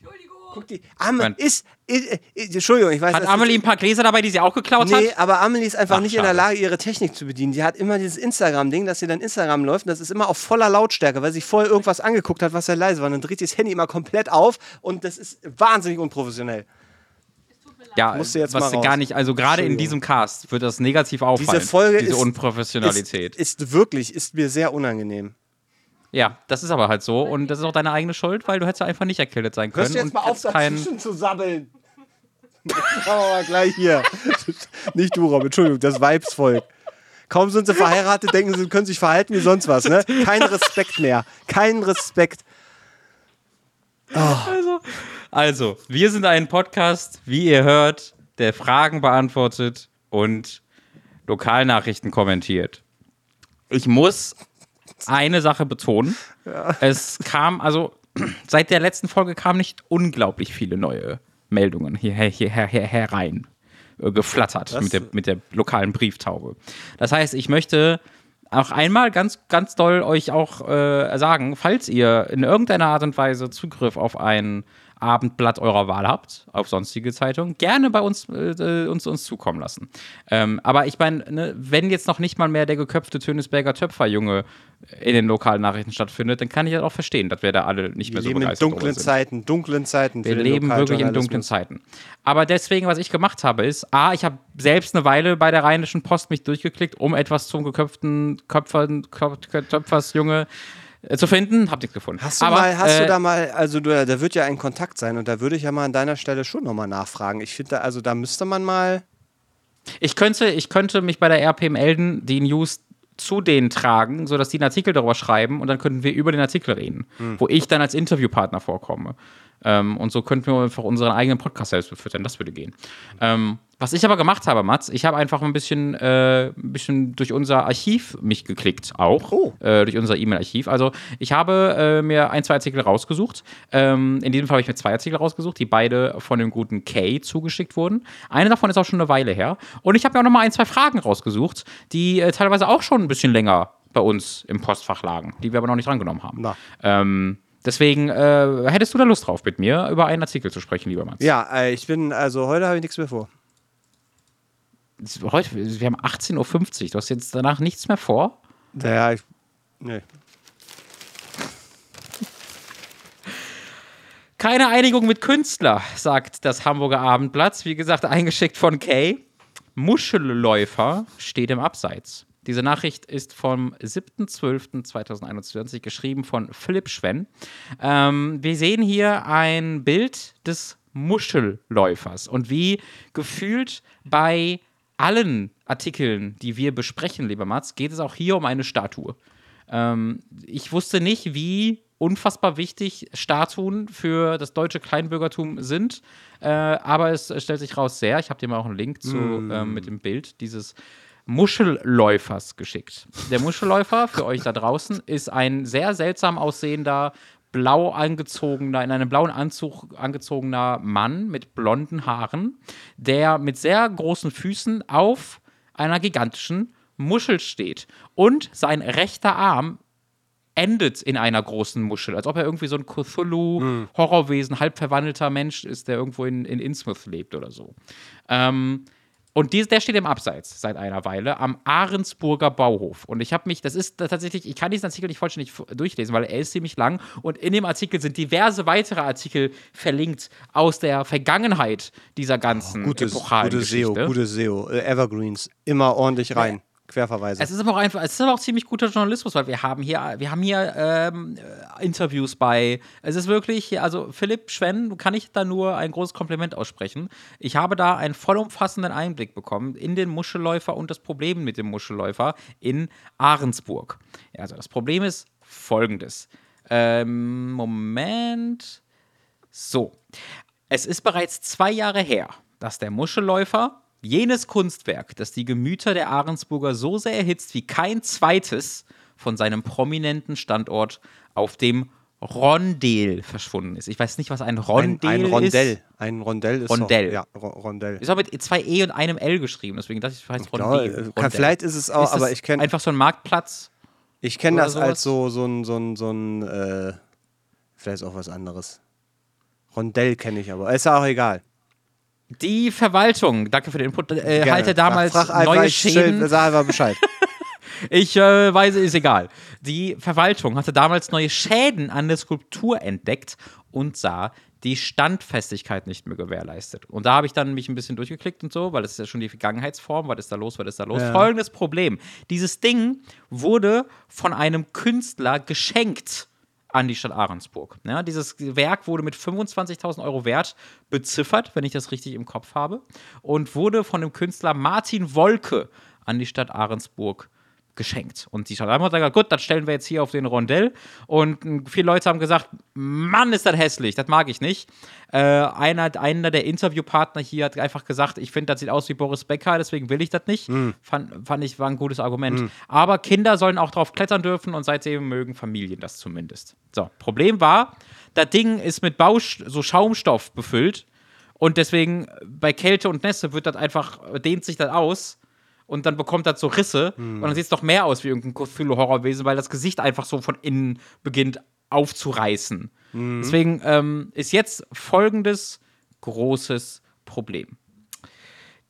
Entschuldigung. Guck die. Am Nein. ist, ist, ist. Entschuldigung, ich weiß Hat Amelie ein paar Gläser dabei, die sie auch geklaut Nee, hat? aber Amelie ist einfach Ach, nicht in der schade. Lage, ihre Technik zu bedienen. Die hat immer dieses Instagram-Ding, dass sie dann Instagram läuft und das ist immer auf voller Lautstärke, weil sie vorher irgendwas angeguckt hat, was sehr leise war. Und dann dreht sie das Handy immer komplett auf und das ist wahnsinnig unprofessionell. Ja, Musst du jetzt was mal raus. gar nicht, also gerade in diesem Cast wird das negativ auffallen. Diese Folge diese ist, Unprofessionalität. Ist, ist wirklich, ist mir sehr unangenehm. ja, das ist aber halt so und das ist auch deine eigene Schuld, weil du hättest ja einfach nicht erkältet sein können. Hörst du jetzt mal auf, dazwischen zu sabbeln? Mal gleich hier. Nicht du, Rob, Entschuldigung, das Weibsvolk. Kaum sind sie verheiratet, denken sie, können sich verhalten wie sonst was, ne? Kein Respekt mehr. Kein Respekt. Also, wir sind ein Podcast, wie ihr hört, der Fragen beantwortet und Lokalnachrichten kommentiert. Ich muss eine Sache betonen. Es kam, also seit der letzten Folge kamen nicht unglaublich viele neue Meldungen hierher, hierher, hierher herein. äh, Geflattert mit der, mit der lokalen Brieftaube. Das heißt, ich möchte auch einmal ganz, ganz doll euch auch äh, sagen, falls ihr in irgendeiner Art und Weise Zugriff auf ein Abendblatt eurer Wahl habt, auf sonstige Zeitungen, gerne bei uns, äh, uns, uns zukommen lassen. Ähm, aber ich meine, ne, wenn jetzt noch nicht mal mehr der geköpfte Tönisberger Töpferjunge in den lokalen Nachrichten stattfindet, dann kann ich das auch verstehen, dass wir da alle nicht Wir mehr so leben in begeistert dunklen sind. Zeiten, dunklen Zeiten. Wir leben wirklich in dunklen. Zeiten. Aber deswegen, was ich gemacht habe, ist, A, ich habe selbst eine Weile bei der Rheinischen Post mich durchgeklickt, um etwas zum geköpften Köpfern, Köp- Töpfersjunge äh, zu finden. Hab nichts gefunden. Hast du, Aber, mal, hast äh, du da mal, also du, da wird ja ein Kontakt sein und da würde ich ja mal an deiner Stelle schon nochmal nachfragen. Ich finde, da, also da müsste man mal. Ich könnte, ich könnte mich bei der RP melden, die News zu denen tragen, sodass die einen Artikel darüber schreiben und dann könnten wir über den Artikel reden, Hm. wo ich dann als Interviewpartner vorkomme. Ähm, und so könnten wir einfach unseren eigenen Podcast selbst befüttern. Das würde gehen. Ähm, was ich aber gemacht habe, Mats, ich habe einfach ein bisschen, äh, ein bisschen durch unser Archiv mich geklickt, auch. Oh. Äh, durch unser E-Mail-Archiv. Also, ich habe äh, mir ein, zwei Artikel rausgesucht. Ähm, in diesem Fall habe ich mir zwei Artikel rausgesucht, die beide von dem guten Kay zugeschickt wurden. Eine davon ist auch schon eine Weile her. Und ich habe mir auch noch mal ein, zwei Fragen rausgesucht, die äh, teilweise auch schon ein bisschen länger bei uns im Postfach lagen, die wir aber noch nicht drangenommen haben. Ähm, deswegen äh, hättest du da Lust drauf, mit mir über einen Artikel zu sprechen, lieber Mats? Ja, äh, ich bin, also heute habe ich nichts mehr vor. Heute, wir haben 18.50 Uhr. Du hast jetzt danach nichts mehr vor? Naja, ich. Nee. Keine Einigung mit Künstler, sagt das Hamburger Abendblatt. Wie gesagt, eingeschickt von Kay. Muschelläufer steht im Abseits. Diese Nachricht ist vom 7.12.2021 geschrieben von Philipp Schwenn. Ähm, wir sehen hier ein Bild des Muschelläufers und wie gefühlt bei allen Artikeln, die wir besprechen, lieber Mats, geht es auch hier um eine Statue. Ähm, ich wusste nicht, wie unfassbar wichtig Statuen für das deutsche Kleinbürgertum sind, äh, aber es stellt sich raus sehr. Ich habe dir mal auch einen Link zu, ähm, mit dem Bild dieses Muschelläufers geschickt. Der Muschelläufer für euch da draußen ist ein sehr seltsam aussehender, blau angezogener, in einem blauen Anzug angezogener Mann mit blonden Haaren, der mit sehr großen Füßen auf einer gigantischen Muschel steht. Und sein rechter Arm endet in einer großen Muschel, als ob er irgendwie so ein Cthulhu-Horrorwesen, halb verwandelter Mensch ist, der irgendwo in, in Innsmouth lebt oder so. Ähm, und dies, der steht im Abseits seit einer Weile am Ahrensburger Bauhof. Und ich habe mich, das ist tatsächlich, ich kann diesen Artikel nicht vollständig durchlesen, weil er ist ziemlich lang. Und in dem Artikel sind diverse weitere Artikel verlinkt aus der Vergangenheit dieser ganzen Gutes, epochalen gutes SEO, Geschichte. gutes SEO. Äh, Evergreens. Immer ordentlich rein. Querverweise. Es ist aber auch einfach, es ist aber auch ziemlich guter Journalismus, weil wir haben hier, wir haben hier ähm, äh, Interviews bei. Es ist wirklich, also Philipp Schwenn, kann ich da nur ein großes Kompliment aussprechen. Ich habe da einen vollumfassenden Einblick bekommen in den Muschelläufer und das Problem mit dem Muschelläufer in Ahrensburg. Also das Problem ist folgendes. Ähm, Moment. So. Es ist bereits zwei Jahre her, dass der Muschelläufer, jenes Kunstwerk, das die Gemüter der Ahrensburger so sehr erhitzt wie kein zweites, von seinem prominenten Standort auf dem Rondel verschwunden ist. Ich weiß nicht, was ein ein, Rondel ein Rondell. ist. Ein Rondell ist Rondell. Doch, ja, Ro Rondell. Ist auch mit zwei E und einem L geschrieben, deswegen dachte ich, es heißt Rondel. kann, Rondell. vielleicht ist es auch, Ist aber ich kenne Einfach so ein Marktplatz. ich kenn oder das als sowas? so, so ein, so ein, so ein äh, vielleicht auch was anderes. Rondell kenne ich aber. Ist ja auch egal. Die Verwaltung, danke für den Input, äh, halte damals Frag einfach, neue Schäden. Sag einfach Bescheid. Ich äh, weiß, ist egal. Die Verwaltung hatte damals neue Schäden an der Skulptur entdeckt und sah die Standfestigkeit nicht mehr gewährleistet. Und da habe ich dann mich ein bisschen durchgeklickt und so, weil das ist ja schon die Vergangenheitsform, was ist da los, was ist da los. Ja. Folgendes Problem. Dieses Ding wurde von einem Künstler geschenkt an die Stadt Ahrensburg. Ja, dieses Werk wurde mit 25.000 Euro wert beziffert, wenn ich das richtig im Kopf habe, und wurde von dem Künstler Martin Wolke an die Stadt Ahrensburg geschenkt. Und die Ahrensburg hat gesagt, gut, das stellen wir jetzt hier auf den Rondell. Und äh, viele Leute haben gesagt, Mann, ist das hässlich, das mag ich nicht. Äh, einer, einer der Interviewpartner hier hat einfach gesagt, ich finde, das sieht aus wie Boris Becker, deswegen will ich das nicht. Fand, fand ich, war ein gutes Argument. Aber Kinder sollen auch drauf klettern dürfen und seitdem mögen Familien das zumindest. So, Problem war, das Ding ist mit Bausch, so Schaumstoff befüllt und deswegen bei Kälte und Nässe wird das einfach, dehnt sich das aus und dann bekommt das so Risse und dann sieht es doch mehr aus wie irgendein Cthulhu-Horrorwesen, weil das Gesicht einfach so von innen beginnt aufzureißen. Deswegen ähm, ist jetzt folgendes großes Problem.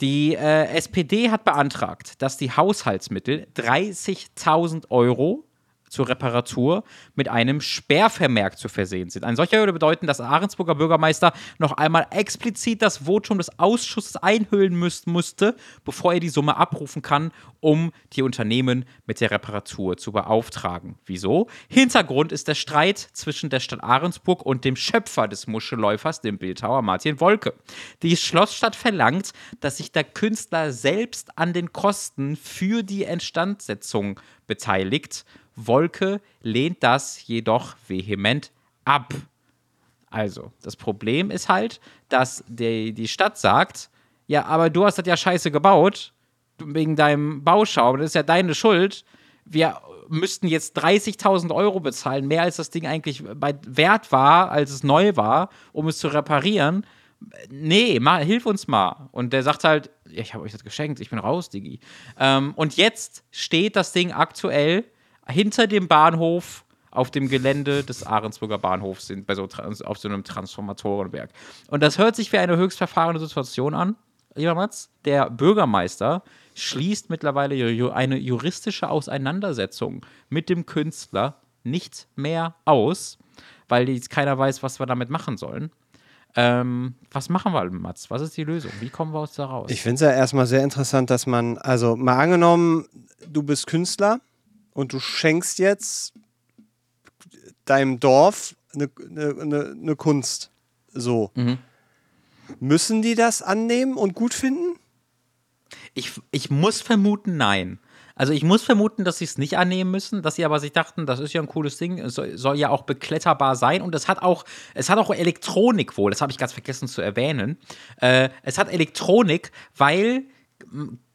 Die äh, SPD hat beantragt, dass die Haushaltsmittel 30.000 Euro zur Reparatur mit einem Sperrvermerk zu versehen sind. Ein solcher würde bedeuten, dass Ahrensburger Bürgermeister noch einmal explizit das Votum des Ausschusses einhüllen müß, musste, bevor er die Summe abrufen kann, um die Unternehmen mit der Reparatur zu beauftragen. Wieso? Hintergrund ist der Streit zwischen der Stadt Ahrensburg und dem Schöpfer des Muschelläufers, dem Bildhauer Martin Wolke. Die Schlossstadt verlangt, dass sich der Künstler selbst an den Kosten für die Instandsetzung beteiligt. Wolke lehnt das jedoch vehement ab. Also, das Problem ist halt, dass die, die Stadt sagt, ja, aber du hast das ja scheiße gebaut, wegen deinem Bauschaum, das ist ja deine Schuld. Wir müssten jetzt 30.000 Euro bezahlen, mehr als das Ding eigentlich wert war, als es neu war, um es zu reparieren. Nee, mal, hilf uns mal. Und der sagt halt, ja, ich habe euch das geschenkt, ich bin raus, Digi. Ähm, und jetzt steht das Ding aktuell hinter dem Bahnhof auf dem Gelände des Ahrensburger Bahnhofs sind bei so, auf so einem Transformatorenwerk. Und das hört sich wie eine höchst verfahrene Situation an, lieber Mats. Der Bürgermeister schließt mittlerweile eine juristische Auseinandersetzung mit dem Künstler nicht mehr aus, weil jetzt keiner weiß, was wir damit machen sollen. Ähm, was machen wir, Mats? Was ist die Lösung? Wie kommen wir uns da raus? Ich finde es ja erstmal sehr interessant, dass man, also mal angenommen, du bist Künstler und du schenkst jetzt deinem Dorf eine, eine, eine, Kunst. So. Mhm. Müssen die das annehmen und gut finden? Ich, ich muss vermuten, nein. Also ich muss vermuten, dass sie es nicht annehmen müssen, dass sie aber sich dachten, das ist ja ein cooles Ding, es soll, soll ja auch bekletterbar sein und es hat auch, es hat auch Elektronik wohl, das habe ich ganz vergessen zu erwähnen. Äh, es hat Elektronik, weil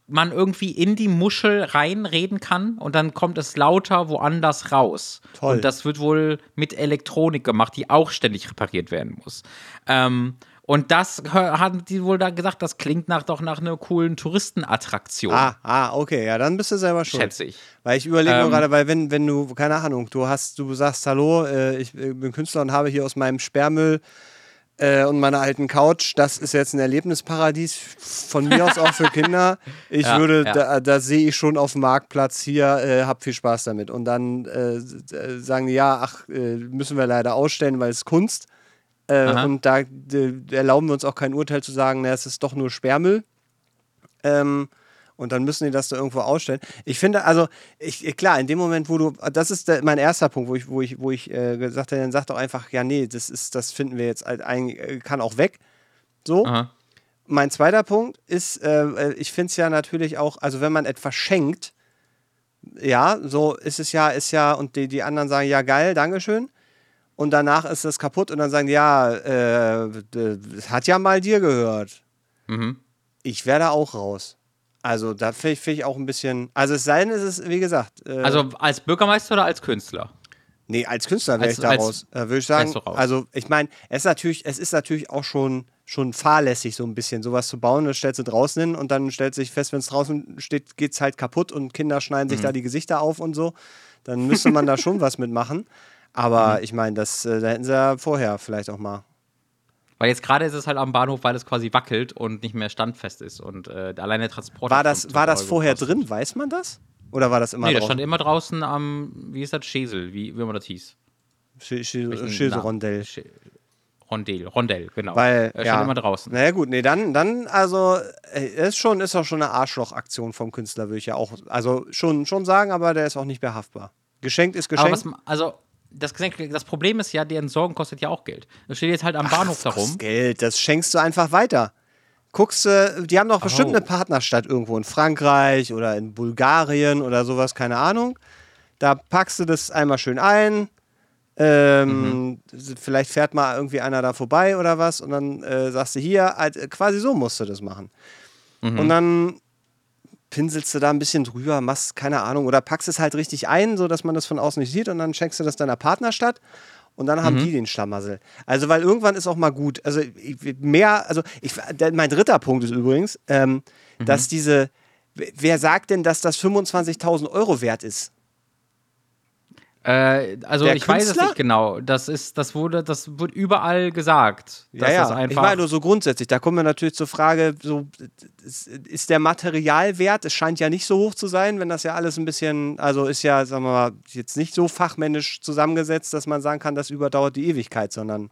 man irgendwie in die Muschel reinreden kann und dann kommt es lauter woanders raus. Toll. Und das wird wohl mit Elektronik gemacht, die auch ständig repariert werden muss. Ähm, und das haben die wohl da gesagt, das klingt nach, doch nach einer coolen Touristenattraktion, Ah, ah, okay, ja, dann bist du selber schuld. schätze ich. Weil ich überlege Ähm, gerade, weil wenn, wenn du, keine Ahnung, du hast, du sagst, hallo, äh, ich äh, bin Künstler und habe hier aus meinem Sperrmüll äh, und meiner alten Couch, das ist jetzt ein Erlebnisparadies von mir aus auch für Kinder. Ich Ja, würde, ja. da, da sehe ich schon auf dem Marktplatz hier, äh, hab viel Spaß damit. Und dann äh, sagen die, ja, ach, äh, müssen wir leider ausstellen, weil es Kunst. Äh, und da erlauben wir uns auch kein Urteil zu sagen, na, es ist doch nur Sperrmüll. Ähm, und dann müssen die das da irgendwo ausstellen. Ich finde, also, ich, klar, in dem Moment, wo du, das ist der, mein erster Punkt, wo ich, wo ich, wo ich äh, gesagt habe, dann sag doch einfach, ja, nee, das ist, das finden wir jetzt halt eigentlich, äh, kann auch weg. So. Aha. Mein zweiter Punkt ist, äh, ich finde es ja natürlich auch, also wenn man etwas schenkt, ja, so ist es ja, ist ja, und die, die anderen sagen, ja, geil, Dankeschön. Und danach ist es kaputt und dann sagen ja, äh, das hat ja mal dir gehört Mhm. ich wäre da auch raus. Also da finde ich, find ich auch ein bisschen. Also es sei denn, es ist, wie gesagt. Äh, Also als Bürgermeister oder als Künstler? nee, als Künstler wäre ich da als- raus. Äh, Würde ich sagen. Also ich meine, es ist natürlich, es ist natürlich auch schon, schon fahrlässig, so ein bisschen sowas zu bauen. Das stellst du draußen hin und dann stellt sich fest, wenn es draußen steht, geht es halt kaputt und Kinder schneiden Mhm. sich da die Gesichter auf und so. Dann müsste man da schon was mitmachen. Aber Mhm. ich meine, das äh, da hätten sie ja vorher vielleicht auch mal. Weil jetzt gerade ist es halt am Bahnhof, weil es quasi wackelt und nicht mehr standfest ist und äh, allein der Transport. War das, 15 war das Euro vorher gekostet. drin? Weiß man das? Oder war das immer Nee, das draußen? stand immer draußen am, wie ist das, Schesel, wie, wie man das hieß. Sch- Sch- Welchen Schilderondell. Namen? Sch- Rondell, Rondell, genau. Weil, äh, stand ja. immer draußen. Naja, gut, nee, dann, dann also, äh, ist schon, ist auch schon eine Arschlochaktion vom Künstler, würde ich ja auch, also schon, schon sagen, aber der ist auch nicht mehr haftbar. Geschenkt ist Aber geschenkt. was, also, das, das Problem ist ja, die Entsorgung kostet ja auch Geld. Das steht jetzt halt am Bahnhof das darum. Geld, das schenkst du einfach weiter. Guckst du, die haben doch bestimmt Oh. eine Partnerstadt irgendwo in Frankreich oder in Bulgarien oder sowas, keine Ahnung. Da packst du das einmal schön ein. Ähm, Vielleicht fährt mal irgendwie einer da vorbei oder was und dann äh, sagst du hier, halt, quasi so musst du das machen. Und dann pinselst du da ein bisschen drüber, machst keine Ahnung oder packst es halt richtig ein, so dass man das von außen nicht sieht und dann schenkst du das deiner Partnerstadt und dann haben die den Schlamassel. Also weil irgendwann ist auch mal gut. Also ich, mehr, also ich, mein dritter Punkt ist übrigens, ähm, dass diese, wer sagt denn, dass das 25.000 Euro wert ist? Äh, also Der ich weiß es Künstler? nicht genau. Das ist, das wurde, das wird überall gesagt. Ja, ja. das ich meine nur so grundsätzlich. Da kommen wir natürlich zur Frage, so, ist, der Materialwert, es scheint ja nicht so hoch zu sein, wenn das ja alles ein bisschen, also ist ja, sagen wir mal, jetzt nicht so fachmännisch zusammengesetzt, dass man sagen kann, das überdauert die Ewigkeit, sondern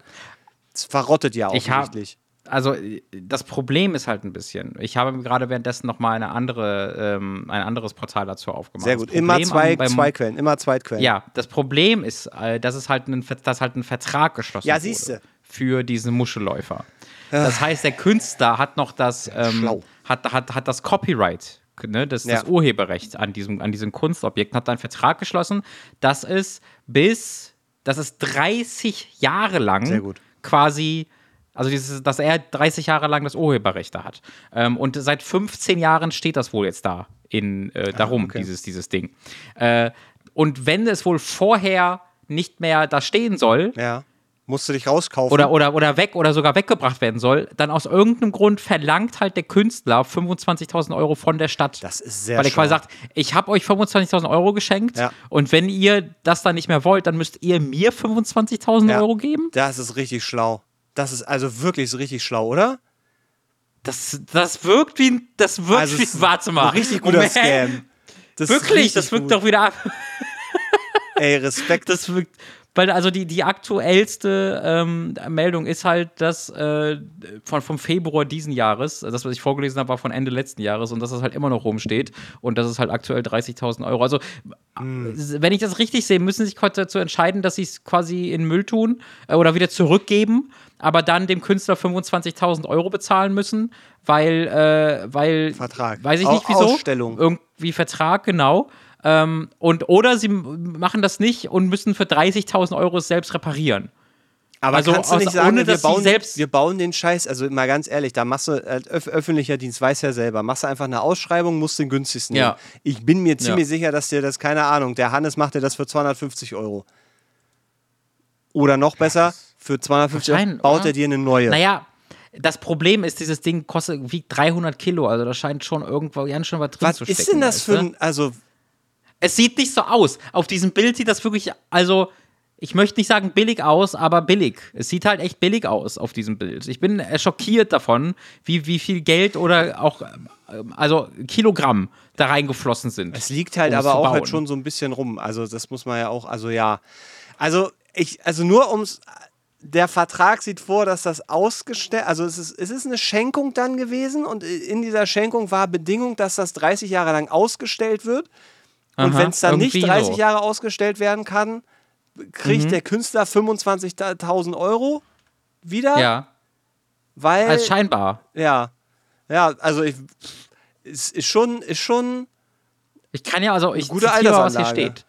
es verrottet ja hab- offensichtlich. Also äh, das Problem ist halt ein bisschen. Ich habe gerade währenddessen noch mal eine andere, ähm, ein anderes Portal dazu aufgemacht. Sehr Das gut. Immer zwei, beim- zwei Quellen, immer Zweitquellen. Ja, das Problem ist, äh, dass es halt ein, dass halt ein Vertrag geschlossen Ja, wurde für diesen Muschelläufer. Das heißt, der Künstler hat noch das, ähm, hat, hat, hat das Copyright, ne, das, das Ja. Urheberrecht an diesem, an diesem Kunstobjekt, hat einen Vertrag geschlossen, dass es bis, dass es 30 Jahre lang quasi also dieses, dass er 30 Jahre lang das Urheberrecht da hat. Ähm, und seit 15 Jahren steht das wohl jetzt da in äh, darum, Ah, okay. dieses, dieses Ding. Äh, und wenn es wohl vorher nicht mehr da stehen soll, Ja. Musst du dich rauskaufen. oder, oder, oder weg oder sogar weggebracht werden soll, dann aus irgendeinem Grund verlangt halt der Künstler 25.000 Euro von der Stadt. Das ist sehr Weil er quasi sagt, ich habe euch 25.000 Euro geschenkt Ja. und wenn ihr das dann nicht mehr wollt, dann müsst ihr mir 25.000 Ja. Euro geben. Das ist richtig schlau. Das ist also wirklich so richtig schlau, oder? Das, das wirkt wie ein, das wirkt Also wie, warte mal. Ein richtig guter Moment. Scam. Das Wirklich, das wirkt gut. doch wieder ab. Ey, Respekt. Das wirkt, weil also die, die aktuellste ähm, Meldung ist halt, dass äh, von, vom Februar diesen Jahres, das, was ich vorgelesen habe, war von Ende letzten Jahres und dass das halt immer noch rumsteht und das ist halt aktuell 30.000 Euro. Also, wenn ich das richtig sehe, müssen sie sich kurz dazu entscheiden, dass sie es quasi in Müll tun äh, oder wieder zurückgeben, aber dann dem Künstler 25.000 Euro bezahlen müssen weil, äh, weil Vertrag. weiß ich nicht wieso. Ausstellung. Irgendwie Vertrag, genau. Ähm, und, oder sie machen das nicht und müssen für 30.000 Euro es selbst reparieren. Aber Also kannst du nicht sagen, ohne, wir, bauen, selbst- wir bauen den Scheiß, also mal ganz ehrlich, da machst du, äh, öf öffentlicher Dienst weiß ja selber, machst du einfach eine Ausschreibung, musst den günstigsten Ja. nehmen. Ich bin mir ziemlich Ja. sicher, dass dir das, keine Ahnung, der Hannes macht dir das für 250 Euro. Oder noch besser, für 250 Euro baut oder? er dir eine neue. Naja, das Problem ist, dieses Ding kostet, wiegt 300 Kilo, also da scheint schon irgendwo ganz schön was drin Was zu stecken. ist denn das für ein, also, Es sieht nicht so aus. Auf diesem Bild sieht das wirklich, also ich möchte nicht sagen billig aus, aber billig. Es sieht halt echt billig aus auf diesem Bild. Ich bin äh, schockiert davon, wie, wie viel Geld oder auch, ähm, also Kilogramm da reingeflossen sind. es liegt halt um aber auch halt schon so ein bisschen rum. Also, das muss man ja auch, also ja. Also, ich, also nur ums, der Vertrag sieht vor, dass das ausgestellt, also es ist, es ist eine Schenkung dann gewesen und in dieser Schenkung war Bedingung, dass das 30 Jahre lang ausgestellt wird. Und wenn es dann nicht irgendwie 30 so. Mhm. Jahre ausgestellt werden kann, kriegt der Künstler 25.000 Euro wieder, Ja, weil als scheinbar. ja, ja, also ich, es ist schon, ist schon Ich kann ja also, ich Gute zitiere was hier steht.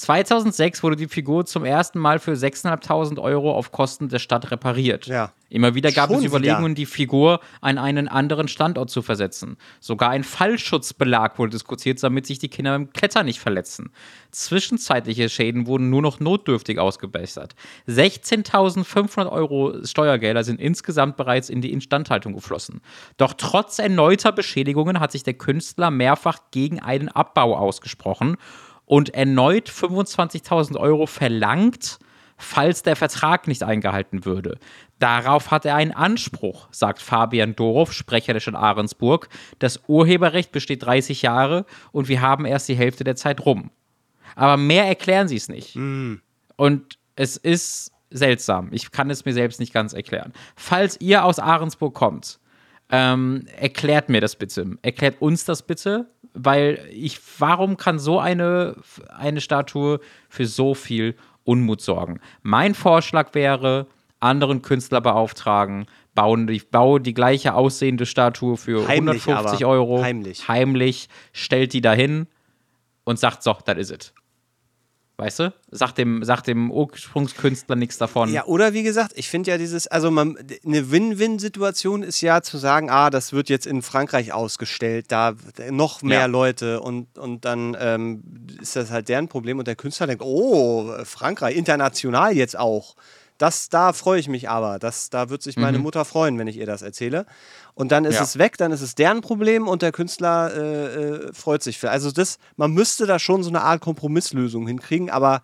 2006 wurde die Figur zum ersten Mal für 6.500 Euro auf Kosten der Stadt repariert. Ja. Immer wieder gab Schon es wieder. Überlegungen, die Figur an einen anderen Standort zu versetzen. Sogar ein Fallschutzbelag wurde diskutiert, damit sich die Kinder beim Klettern nicht verletzen. Zwischenzeitliche Schäden wurden nur noch notdürftig ausgebessert. 16.500 Euro Steuergelder sind insgesamt bereits in die Instandhaltung geflossen. Doch trotz erneuter Beschädigungen hat sich der Künstler mehrfach gegen einen Abbau ausgesprochen und erneut 25.000 Euro verlangt, falls der Vertrag nicht eingehalten würde. Darauf hat er einen Anspruch, sagt Fabian Dorow, Sprecher der Stadt Ahrensburg. Das Urheberrecht besteht 30 Jahre und wir haben erst die Hälfte der Zeit rum. Aber mehr erklären sie es nicht. Und es ist seltsam. Ich kann es mir selbst nicht ganz erklären. Falls ihr aus Ahrensburg kommt, ähm, erklärt mir das bitte. Erklärt uns das bitte, weil ich, warum kann so eine, eine Statue für so viel Unmut sorgen? Mein Vorschlag wäre, anderen Künstler beauftragen, bauen die, baue die gleiche aussehende Statue für Heimlich 150 aber. Euro. Heimlich. Heimlich, stellt die dahin und sagt, so, das is it. Weißt du? Sagt dem, sagt dem Ursprungskünstler nichts davon. Ja, oder wie gesagt, ich finde ja dieses, also man, eine Win-Win-Situation ist ja zu sagen, ah, das wird jetzt in Frankreich ausgestellt, da noch mehr Ja. Leute und, und dann ähm, ist das halt deren Problem und der Künstler denkt, oh, Frankreich, international jetzt auch. Das, da freue ich mich aber. Das, da wird sich meine Mutter freuen, wenn ich ihr das erzähle. Und dann ist Mhm. Ja. es weg, dann ist es deren Problem und der Künstler äh, äh, freut sich. Für. Also das, man müsste da schon so eine Art Kompromisslösung hinkriegen, aber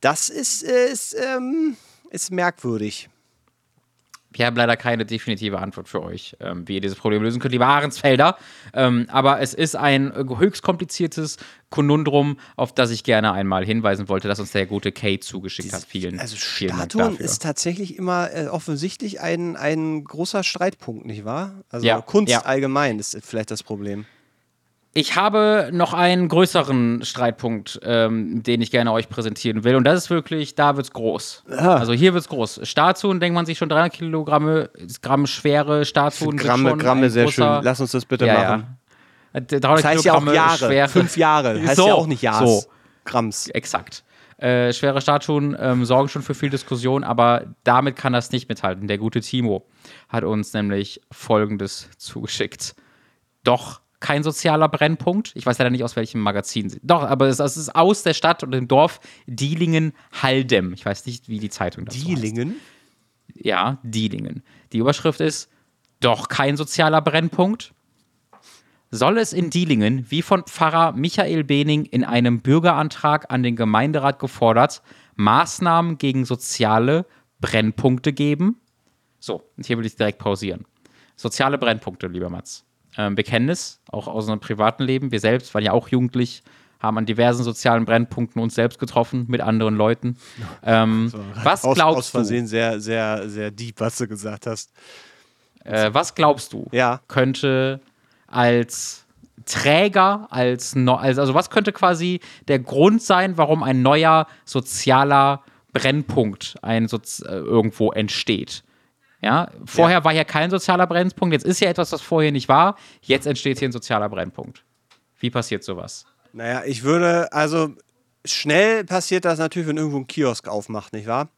das ist, ist, ähm, ist merkwürdig. Wir haben leider keine definitive Antwort für euch, ähm, wie ihr dieses Problem lösen könnt, liebe Ahrensfelder. Ähm, aber es ist ein höchst kompliziertes Konundrum, auf das ich gerne einmal hinweisen wollte, das uns der gute Kay zugeschickt hat. Vielen, Also vielen Dank dafür. ist tatsächlich immer äh, offensichtlich ein, ein großer Streitpunkt, nicht wahr? Also Ja, Kunst ja. allgemein ist vielleicht das Problem. Ich habe noch einen größeren Streitpunkt, ähm, den ich gerne euch präsentieren will. Und das ist wirklich, da wird's groß. Also hier wird's groß. Statuen, denkt man sich schon 300 Kilogramm Gramm schwere Statuen. Gramme, Gramme, sehr großer, schön. Lass uns das bitte ja, machen. Ja. 300 Das heißt ja auch Kilogramme Jahre. schwere, Fünf Jahre. Heißt So, ja auch nicht Jahres. so. Grams. Exakt. Äh, schwere Statuen ähm, sorgen schon für viel Diskussion, aber damit kann das nicht mithalten. Der gute Timo hat uns nämlich Folgendes zugeschickt. Doch kein sozialer Brennpunkt. Ich weiß leider nicht, aus welchem Magazin. sie- Doch, aber es, es ist aus der Stadt und dem Dorf Dielingen-Haldem. Ich weiß nicht, wie die Zeitung dazu heißt. Dielingen? Ja, Dielingen. Die Überschrift ist Doch kein sozialer Brennpunkt. Soll es in Dielingen, wie von Pfarrer Michael Bening in einem Bürgerantrag an den Gemeinderat gefordert, Maßnahmen gegen soziale Brennpunkte geben? So, und hier will ich direkt pausieren. Soziale Brennpunkte, lieber Mats. Ähm, wir kennen es, auch aus unserem privaten Leben. Wir selbst waren ja auch jugendlich, haben an diversen sozialen Brennpunkten uns selbst getroffen mit anderen Leuten. Ähm, was Aus, glaubst aus du? Versehen sehr, sehr, sehr deep, was du gesagt hast. Äh, was glaubst du, Ja. könnte als Träger, als, no also, also was könnte quasi der Grund sein, warum ein neuer sozialer Brennpunkt ein Sozi äh, irgendwo entsteht? Ja, vorher war ja kein sozialer Brennpunkt, jetzt ist ja etwas, was vorher nicht war, jetzt entsteht hier ein sozialer Brennpunkt. Wie passiert sowas? Naja, ich würde, also schnell passiert das natürlich, wenn irgendwo ein Kiosk aufmacht, nicht wahr?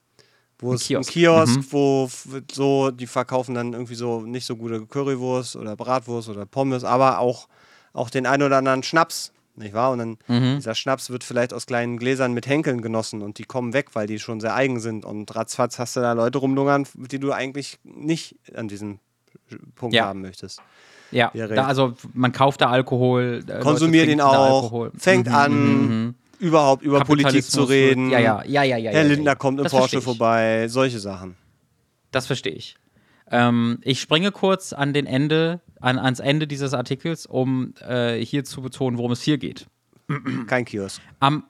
Wo es Kiosk. ein Kiosk, Mhm. wo so, die verkaufen dann irgendwie so nicht so gute Currywurst oder Bratwurst oder Pommes, aber auch, auch den ein oder anderen Schnaps, nicht wahr? Und dann Mhm. dieser Schnaps wird vielleicht aus kleinen Gläsern mit Henkeln genossen und die kommen weg, weil die schon sehr eigen sind. Und ratzfatz hast du da Leute rumlungern, die du eigentlich nicht an diesem Punkt Ja. haben möchtest. Ja, da, also man kauft da Alkohol. äh, Konsumiert ihn auch, Alkohol. fängt Mhm, an, mhm, mhm. überhaupt über Politik zu wird- reden. Ja, ja, ja, ja, ja. Herr ja, Lindner kommt im Porsche vorbei, solche Sachen. Das verstehe ich. Ähm, ich springe kurz an den Ende, an, ans Ende dieses Artikels, um äh, hier zu betonen, worum es hier geht. Kein Kiosk. Am,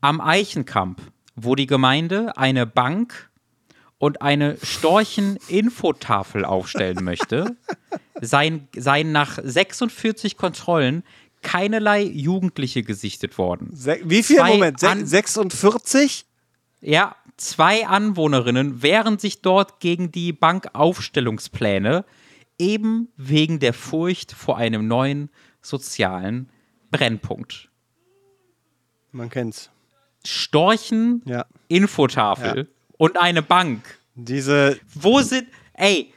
am Eichenkamp, wo die Gemeinde eine Bank und eine Storchen-Infotafel aufstellen möchte, seien, seien nach 46 Kontrollen keinerlei Jugendliche gesichtet worden. Se wie viel? Zwei Moment, Se an- 46? Ja, zwei Anwohnerinnen wehren sich dort gegen die Bankaufstellungspläne, eben wegen der Furcht vor einem neuen sozialen Brennpunkt. Man kennt's. Storchen, Ja. Infotafel Ja. und eine Bank. Diese, Wo sind, ey,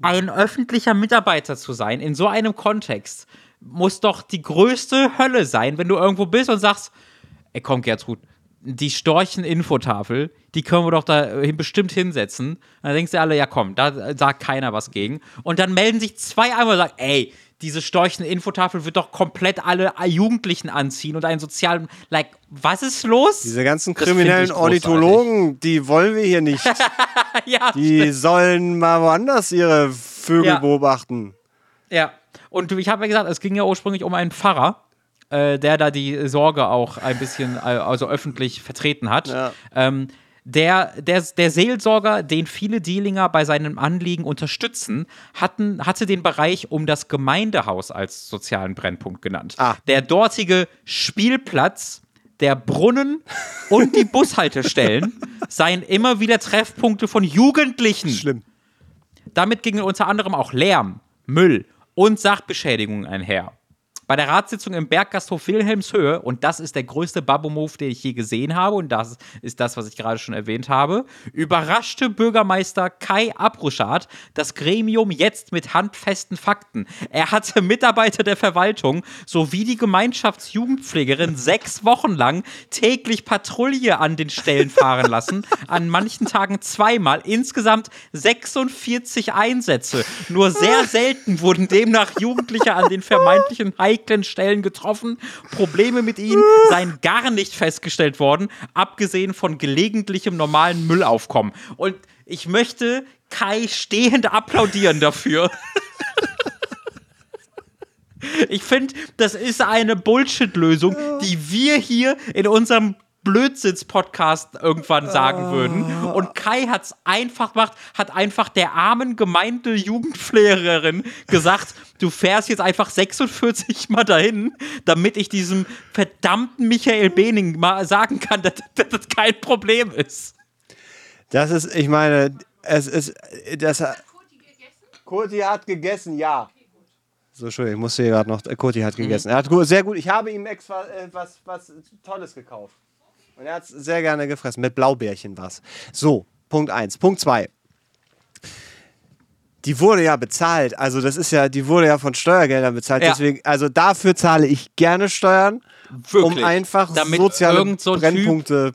ein öffentlicher Mitarbeiter zu sein in so einem Kontext muss doch die größte Hölle sein, wenn du irgendwo bist und sagst, ey, komm, Gertrud, die Storchen-Infotafel, die können wir doch da bestimmt hinsetzen. Dann denkst du alle, ja komm, da sagt keiner was gegen. Und dann melden sich zwei einmal und sagen, ey, diese Storchen-Infotafel wird doch komplett alle Jugendlichen anziehen und einen sozialen, like, was ist los? diese ganzen kriminellen. Ornithologen, die wollen wir hier nicht. ja, Die sollen mal woanders ihre Vögel Ja. beobachten. Ja, und ich habe ja gesagt, es ging ja ursprünglich um einen Pfarrer, äh, der da die Sorge auch ein bisschen äh, also öffentlich vertreten hat. Ja. Ähm, der, der, der Seelsorger, den viele Dielinger bei seinem Anliegen unterstützen, hatten, hatte den Bereich um das Gemeindehaus als sozialen Brennpunkt genannt. Ah. Der dortige Spielplatz, der Brunnen und die Bushaltestellen seien immer wieder Treffpunkte von Jugendlichen. Schlimm. Damit gingen unter anderem auch Lärm, Müll und Sachbeschädigungen einher. Bei der Ratssitzung im Berggasthof Wilhelmshöhe, und das ist der größte Babbo-Move, den ich je gesehen habe, und das ist das, was ich gerade schon erwähnt habe, überraschte Bürgermeister Kai Abruschat das Gremium jetzt mit handfesten Fakten. Er hatte Mitarbeiter der Verwaltung sowie die Gemeinschaftsjugendpflegerin sechs Wochen lang täglich Patrouille an den Stellen fahren lassen, an manchen Tagen zweimal, insgesamt 46 Einsätze. Nur sehr selten wurden demnach Jugendliche an den vermeintlichen heiklen Stellen getroffen. Probleme mit ihnen seien gar nicht festgestellt worden, abgesehen von gelegentlichem normalen Müllaufkommen. Und ich möchte Kai stehend applaudieren dafür. Ich finde, das ist eine Bullshit-Lösung, die wir hier in unserem Blödsitz-Podcast irgendwann sagen würden. Und Kai hat es einfach gemacht, hat einfach der armen Gemeinde-Jugendpflegerin gesagt, du fährst jetzt einfach 46 Mal dahin, damit ich diesem verdammten Michael Bening mal sagen kann, dass, das kein Problem ist. Das ist, ich meine, es ist, das, Kurti gegessen? Kurti hat gegessen, ja. So, Entschuldigung, ich musste hier gerade noch, äh, Kurti hat gegessen. Er hat sehr gut, ich habe ihm extra äh, was, was Tolles gekauft. Und er hat es sehr gerne gefressen. Mit Blaubeerchen war es. So, Punkt 1. Punkt 2. Die wurde ja bezahlt. Also, das ist ja, die wurde ja von Steuergeldern bezahlt. Ja. Deswegen, also dafür zahle ich gerne Steuern, um einfach Damit soziale so Brennpunkte.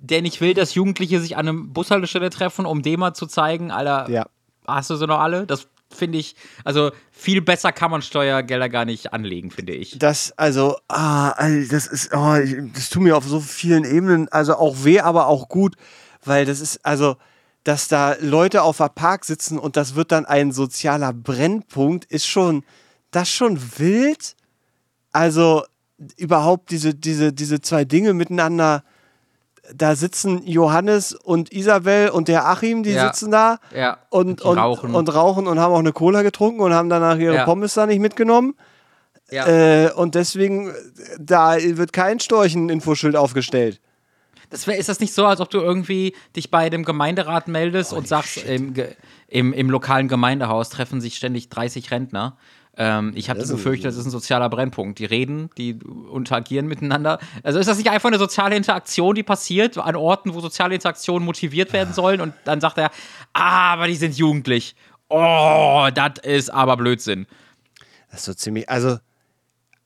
der nicht will, dass Jugendliche sich an einem Bushaltestelle treffen, um dem mal zu zeigen, Alter, Ja. hast du sie noch alle? Das finde ich, also viel besser kann man Steuergelder gar nicht anlegen, finde ich. Das, also, ah, das ist, oh, das tut mir auf so vielen Ebenen, also auch weh, aber auch gut, weil das ist, also, dass da Leute auf der Park sitzen und das wird dann ein sozialer Brennpunkt, ist schon, das schon wild. Also, überhaupt diese, diese, diese zwei Dinge miteinander, da sitzen Johannes und Isabel und der Achim, die Ja. sitzen da Ja. und, und, rauchen. und rauchen und haben auch eine Cola getrunken und haben danach ihre Ja. Pommes da nicht mitgenommen. ja. Äh, und deswegen, da wird kein Storchen-Infoschild aufgestellt. Das wär, ist das nicht so, als ob du irgendwie dich bei dem Gemeinderat meldest und sagst, im, im, im lokalen Gemeindehaus treffen sich ständig 30 Rentner. Ähm, ich habe Das Befürchtung, das ist ein sozialer Brennpunkt. Die reden, die interagieren miteinander. Also ist das nicht einfach eine soziale Interaktion, die passiert an Orten, wo soziale Interaktionen motiviert werden sollen? Und dann sagt er, ah, aber die sind jugendlich. Oh, das ist aber Blödsinn. Das ist so ziemlich, also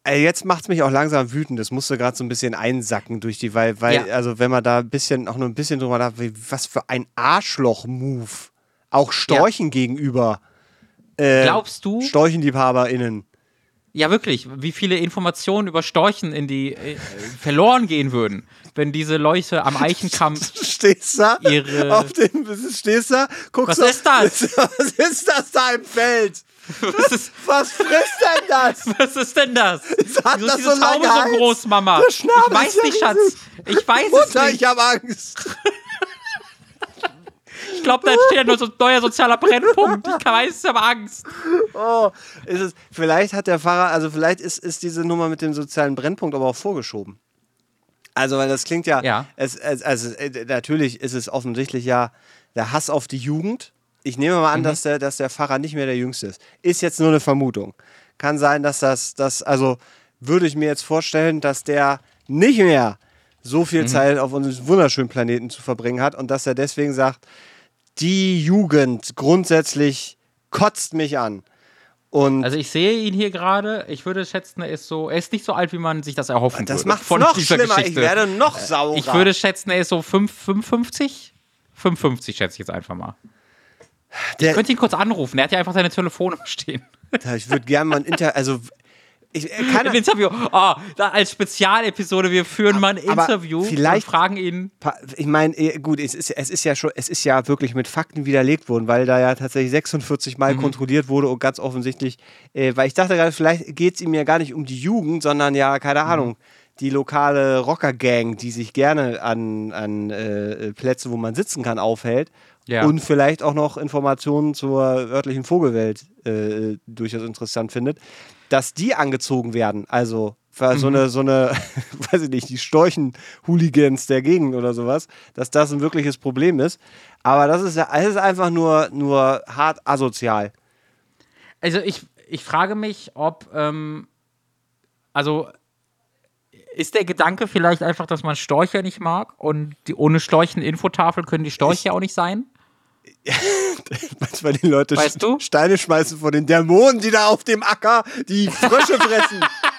jetzt macht es mich auch langsam wütend. Das musste gerade so ein bisschen einsacken durch die, weil, weil Ja. also wenn man da ein bisschen, auch nur ein bisschen drüber nach, wie- was für ein Arschloch-Move. Auch Storchen gegenüber. Äh, Glaubst du? StorchenliebhaberInnen. Ja, wirklich, wie viele Informationen über Storchen in die äh, verloren gehen würden, wenn diese Leute am Eichenkamm. Stehst da? Ihre- Auf dem, stehst da? Guckst Was ist das? Was ist das da im Feld? Was ist, Was frisst denn das? was ist denn das? hat Wieso das ist diese so Taube so groß, Mama? Ich weiß nicht, Schatz. Ich weiß es Mutter, nicht. ich habe Angst. Ich glaube, da steht ja nur so ein neuer sozialer Brennpunkt. Ich weiß, ich habe Angst. Oh, ist es, vielleicht hat der Fahrer, also vielleicht ist, ist diese Nummer mit dem sozialen Brennpunkt aber auch vorgeschoben. Also, weil das klingt ja, Ja. Es, es, also äh, natürlich ist es offensichtlich ja der Hass auf die Jugend. Ich nehme mal an, dass, der, dass der Fahrer nicht mehr der Jüngste ist. Ist jetzt nur eine Vermutung. Kann sein, dass das, das, also würde ich mir jetzt vorstellen, dass der nicht mehr so viel Zeit auf unserem wunderschönen Planeten zu verbringen hat und dass er deswegen sagt, die Jugend grundsätzlich kotzt mich an. Und Also ich sehe ihn hier gerade. Ich würde schätzen, er ist so, er ist nicht so alt, wie man sich das erhoffen das würde. macht von noch dieser schlimmer. Geschichte. Ich werde noch saurer. Ich würde schätzen, er ist so 5, 55? 55 schätze ich jetzt einfach mal. Der- ich könnte ihn kurz anrufen. Er hat ja einfach seine Telefonnummer stehen. Ich würde gerne mal ein Inter... Also, ich, äh, Im Interview. Oh, als Spezialepisode. Wir führen mal ein Interview vielleicht- und fragen ihn. Ich meine, eh, gut, es ist, es ist ja schon, es ist ja wirklich mit Fakten widerlegt worden, weil da ja tatsächlich 46 Mal Mhm. kontrolliert wurde und ganz offensichtlich, äh, weil ich dachte gerade, vielleicht geht es ihm ja gar nicht um die Jugend, sondern ja, keine Mhm. Ahnung, die lokale Rocker-Gang, die sich gerne an, an äh, Plätzen, wo man sitzen kann, aufhält. Ja. Und vielleicht auch noch Informationen zur örtlichen Vogelwelt äh, durchaus interessant findet, dass die angezogen werden. Also für Mhm. so eine, so eine, weiß ich nicht, die Storchen-Hooligans der Gegend oder sowas, dass das ein wirkliches Problem ist. Aber das ist ja, es ist einfach nur, nur hart asozial. Also ich, ich frage mich, ob, ähm, also ist der Gedanke vielleicht einfach, dass man Storche nicht mag und die, ohne Storchen Infotafel können die Storche auch nicht sein? Manchmal die Leute Weißt du? Steine schmeißen vor den Dämonen, die da auf dem Acker die Frösche fressen.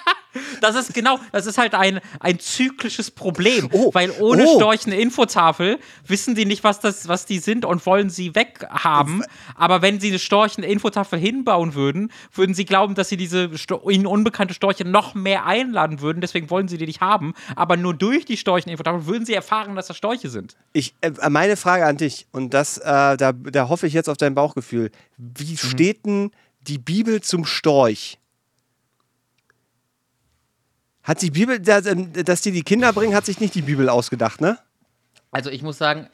Das ist genau, das ist halt ein, ein zyklisches Problem, Oh, weil ohne oh. Storchen Infotafel wissen die nicht, was, das, was die sind und wollen sie weghaben. Aber wenn sie eine Storchen Infotafel hinbauen würden, würden sie glauben, dass sie diese Sto ihnen unbekannte Storche noch mehr einladen würden. Deswegen wollen sie die nicht haben. Aber nur durch die Storchen Infotafel würden sie erfahren, dass das Storche sind. Ich, äh, meine Frage an dich, und das, äh, da, da hoffe ich jetzt auf dein Bauchgefühl. Mhm. Wie steht denn die Bibel zum Storch? Hat die Bibel, dass, ähm, dass die die Kinder bringen, hat sich nicht die Bibel ausgedacht, ne? Also ich muss sagen,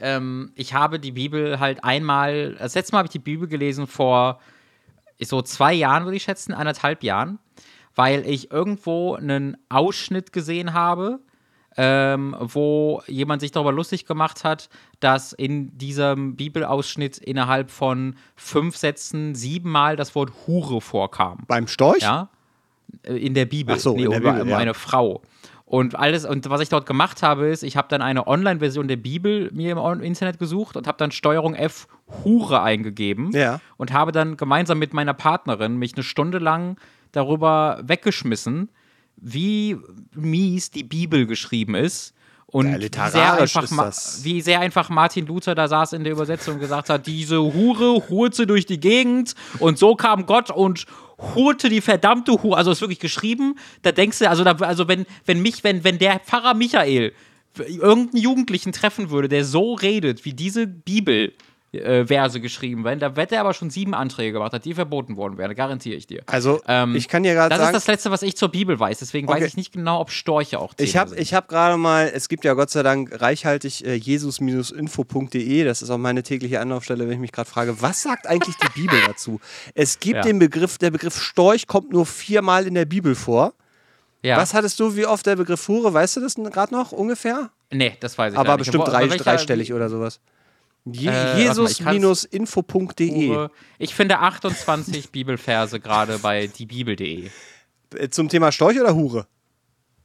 ähm, ich habe die Bibel halt einmal, das letzte Mal habe ich die Bibel gelesen vor so zwei Jahren, würde ich schätzen, anderthalb Jahren, weil ich irgendwo einen Ausschnitt gesehen habe, ähm, wo jemand sich darüber lustig gemacht hat, dass in diesem Bibelausschnitt innerhalb von fünf Sätzen siebenmal das Wort Hure vorkam. Beim Storch? Ja. Äh, In der Bibel. So, der über, Bibel, um ja. eine Frau. Und alles, und was ich dort gemacht habe, ist, ich habe dann eine Online-Version der Bibel mir im Internet gesucht und habe dann Steuerung F Hure eingegeben Ja. und habe dann gemeinsam mit meiner Partnerin mich eine Stunde lang darüber weggeschmissen, wie mies die Bibel geschrieben ist. Und Ja, wie, sehr einfach wie sehr einfach Martin Luther da saß in der Übersetzung und gesagt hat, diese Hure hurte durch die Gegend. Und so kam Gott und hurte die verdammte Hure. Also ist wirklich geschrieben, da denkst du, also, da, also wenn, wenn mich, wenn, wenn der Pfarrer Michael irgendeinen Jugendlichen treffen würde, der so redet, wie diese Bibel äh, Verse geschrieben werden, da wird er aber schon sieben Anträge gemacht hat, die verboten worden wären, garantiere ich dir. Also, Ähm, ich kann dir gerade Das sagen. ist das Letzte, was ich zur Bibel weiß. Deswegen Okay. weiß ich nicht genau, ob Storche auch Ich Thema habe sind. ich hab gerade mal, es gibt ja Gott sei Dank reichhaltig äh, jesus-info.de, das ist auch meine tägliche Anlaufstelle, wenn ich mich gerade frage, was sagt eigentlich die Bibel dazu? Es gibt Ja. den Begriff, der Begriff Storch kommt nur viermal in der Bibel vor. ja. Was hattest du, wie oft der Begriff Hure, weißt du das gerade noch ungefähr? Nee, das weiß ich Aber nicht. bestimmt Wo- drei, dreistellig oder sowas. Je Äh, Jesus-info.de. Ich finde 28 Bibelverse gerade bei diebibel.de Äh, Zum Thema Storch oder Hure?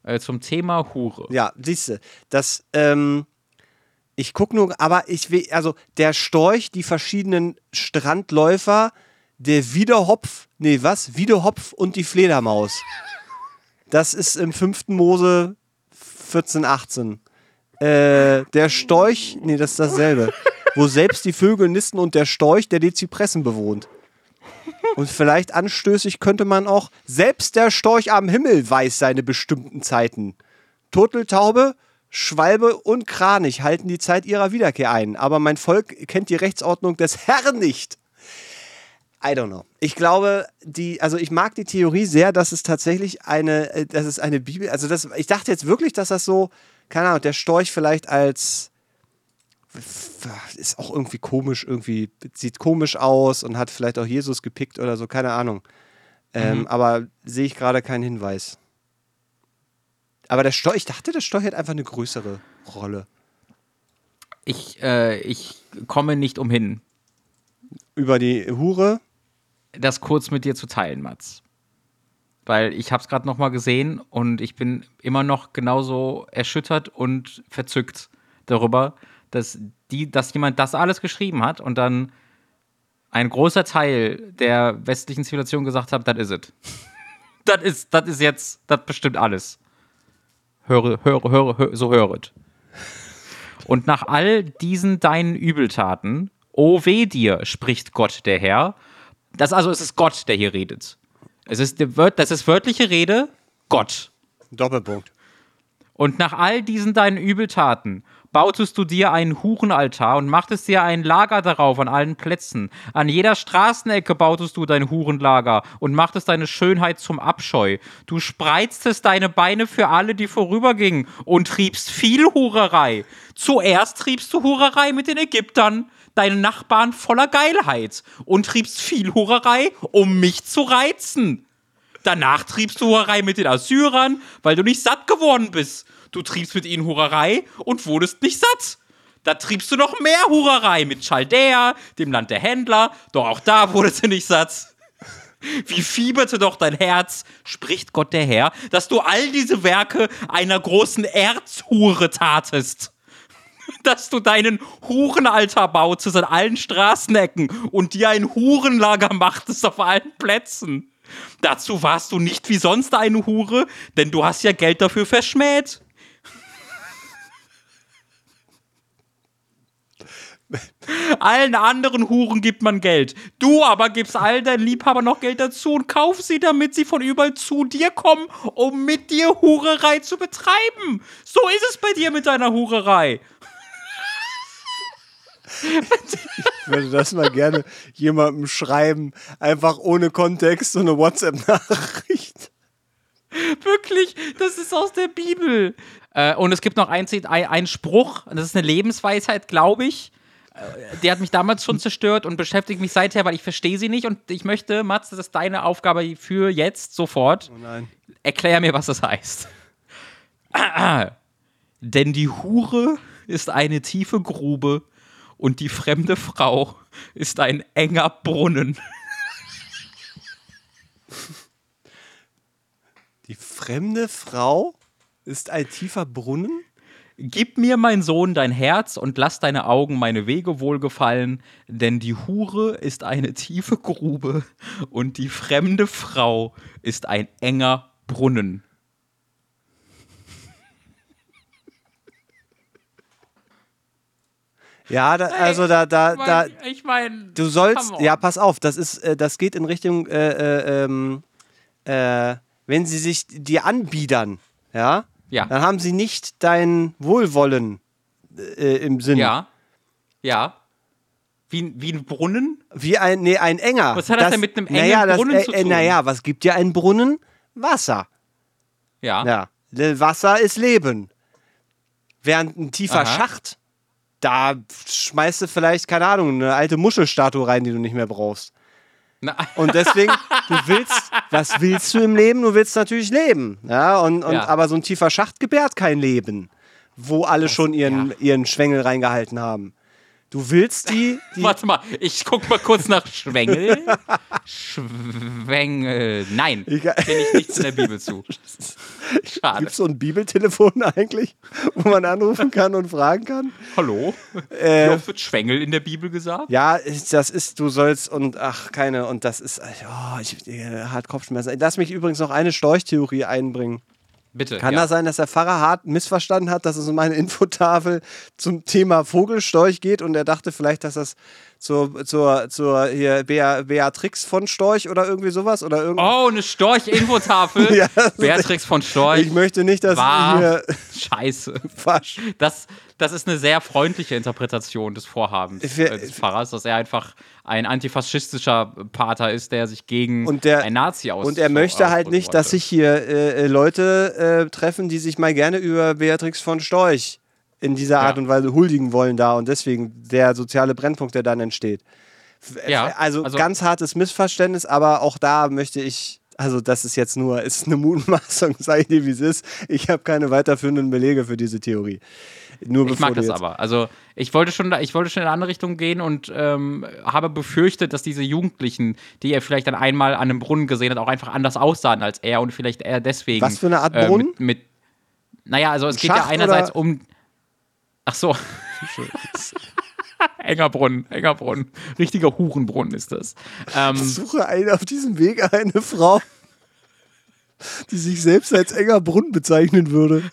äh, zum Thema Hure. Ja, siehst du, das, ähm, ich gucke nur, aber ich will, also der Storch, die verschiedenen Strandläufer, der Wiederhopf, nee, was? Wiederhopf und die Fledermaus. Das ist im 5. Mose 14, 18. Äh, der Storch, nee, das ist dasselbe. Wo selbst die Vögel nisten und der Storch, der die Zypressen bewohnt. Und vielleicht anstößig könnte man auch, selbst der Storch am Himmel weiß seine bestimmten Zeiten. Turteltaube, Schwalbe und Kranich halten die Zeit ihrer Wiederkehr ein, aber mein Volk kennt die Rechtsordnung des Herrn nicht. I don't know. Ich glaube, die, also ich mag die Theorie sehr, dass es tatsächlich eine, äh, dass es eine Bibel, also das, ich dachte jetzt wirklich, dass das so, keine Ahnung, der Storch vielleicht als ist auch irgendwie komisch, irgendwie sieht komisch aus und hat vielleicht auch Jesus gepickt oder so, keine Ahnung. Ähm, Aber sehe ich gerade keinen Hinweis. Aber der Storch, ich dachte, der Storch hat einfach eine größere Rolle. Ich, äh, ich komme nicht umhin, Über die Hure. das kurz mit dir zu teilen, Mats. Weil ich habe es gerade noch mal gesehen und ich bin immer noch genauso erschüttert und verzückt darüber, dass, die, dass jemand das alles geschrieben hat und dann ein großer Teil der westlichen Zivilisation gesagt hat, das is ist es. Das ist, das ist jetzt, das bestimmt alles. Höre, höre, höre, höre so höret. Und nach all diesen deinen Übeltaten, o weh dir, spricht Gott der Herr. Das also es ist Gott, der hier redet. Es ist, das ist wörtliche Rede, Gott. Doppelpunkt. Und nach all diesen deinen Übeltaten bautest du dir einen Hurenaltar und machtest dir ein Lager darauf an allen Plätzen. An jeder Straßenecke bautest du dein Hurenlager und machtest deine Schönheit zum Abscheu. Du spreiztest deine Beine für alle, die vorübergingen und triebst viel Hurerei. Zuerst triebst du Hurerei mit den Ägyptern, deinen Nachbarn voller Geilheit und triebst viel Hurerei, um mich zu reizen. Danach triebst du Hurerei mit den Assyrern, weil du nicht satt geworden bist. Du triebst mit ihnen Hurerei und wurdest nicht satt. Da triebst du noch mehr Hurerei mit Chaldea, dem Land der Händler, doch auch da wurdest du nicht satt. Wie fieberte doch dein Herz, spricht Gott der Herr, dass du all diese Werke einer großen Erzhure tatest. Dass du deinen Hurenaltar bautest an allen Straßenecken und dir ein Hurenlager machtest auf allen Plätzen. Dazu warst du nicht wie sonst eine Hure, denn du hast ja Geld dafür verschmäht. Allen anderen Huren gibt man Geld. Du aber gibst all deinen Liebhabern noch Geld dazu und kauf sie, damit sie von überall zu dir kommen, um mit dir Hurerei zu betreiben. So ist es bei dir mit deiner Hurerei. Ich würde das mal gerne jemandem schreiben, einfach ohne Kontext, so eine WhatsApp-Nachricht. Wirklich, das ist aus der Bibel. Äh, und es gibt noch ein, ein, ein Spruch, das ist eine Lebensweisheit, glaube ich. Äh, Die hat mich damals schon zerstört und beschäftigt mich seither, weil ich verstehe sie nicht. Und ich möchte, Mats, das ist deine Aufgabe für jetzt, sofort. Oh nein. Erklär mir, was das heißt. Denn die Hure ist eine tiefe Grube und die fremde Frau ist ein enger Brunnen. Die fremde Frau ist ein tiefer Brunnen? Gib mir, mein Sohn, dein Herz und lass deine Augen meine Wege wohlgefallen, denn die Hure ist eine tiefe Grube und die fremde Frau ist ein enger Brunnen. Ja, da, also da, da, da, ich meine, du sollst, ja, pass auf, das ist, äh, das geht in Richtung, äh, äh, ähm, äh, wenn sie sich dir anbiedern, ja, Ja. dann haben sie nicht dein Wohlwollen äh, im Sinn. Ja. Ja. Wie, wie ein Brunnen? Wie ein, nee, ein enger. Was hat das denn mit einem engen naja, das, Brunnen äh, zu tun? Naja, was gibt dir ein Brunnen? Wasser. Ja. Ja. Wasser ist Leben. Während ein tiefer Aha. Schacht, da schmeißt du vielleicht, keine Ahnung, eine alte Muschelstatue rein, die du nicht mehr brauchst. Und deswegen, du willst, was willst du im Leben? Du willst natürlich leben. Ja, und, und, Ja. aber so ein tiefer Schacht gebärt kein Leben. wo alle schon ihren, ja. ihren Schwengel reingehalten haben. Du willst die, die Warte mal, ich guck mal kurz nach Schwengel. Schwengel. Nein, Ich- kenne ich nichts in der Bibel zu. Schade. Gibt es so ein Bibeltelefon eigentlich, wo man anrufen kann und fragen kann? Hallo? Äh, Wie oft wird Schwengel in der Bibel gesagt? Ja, das ist, du sollst und ach, keine, und das ist, oh, ich äh, hart Kopfschmerzen. Lass mich übrigens noch eine Storchtheorie einbringen. Bitte. Kann ja. das sein, dass der Pfarrer hart missverstanden hat, dass es um eine Infotafel zum Thema Vogelstorch geht und er dachte vielleicht, dass das zur, zur, zur hier Bea, Beatrix von Storch oder irgendwie sowas oder irgend Oh, eine Storch-Infotafel. Ja, Beatrix von Storch. Ich möchte nicht, dass War hier Scheiße. Fasch. Das, das ist eine sehr freundliche Interpretation des Vorhabens äh, des Pfarrers, dass er einfach ein antifaschistischer Pater ist, der sich gegen Und der- ein Nazi aus Und er möchte halt nicht, dass sich hier äh, äh, Leute äh, treffen, die sich mal gerne über Beatrix von Storch in dieser Art Ja. und Weise huldigen wollen da und deswegen der soziale Brennpunkt, der dann entsteht. F- Ja, äh, also, also- ganz hartes Missverständnis, aber auch da möchte ich, also das ist jetzt nur, ist eine Mutmaßung, sei dir wie es ist. Ich habe keine weiterführenden Belege für diese Theorie. Nur Ich mag das aber. Also ich wollte schon, ich wollte schon in eine andere Richtung gehen und ähm, habe befürchtet, dass diese Jugendlichen, die er vielleicht dann einmal an einem Brunnen gesehen hat, auch einfach anders aussahen als er und vielleicht er deswegen. Was für eine Art äh, Brunnen? Mit, mit, naja, also es Ein geht ja Schacht einerseits oder- um. Ach so. enger Brunnen, enger Brunnen. Richtiger Hurenbrunnen ist das. Ähm, Ich suche eine, auf diesem Weg eine Frau, die sich selbst als enger Brunnen bezeichnen würde.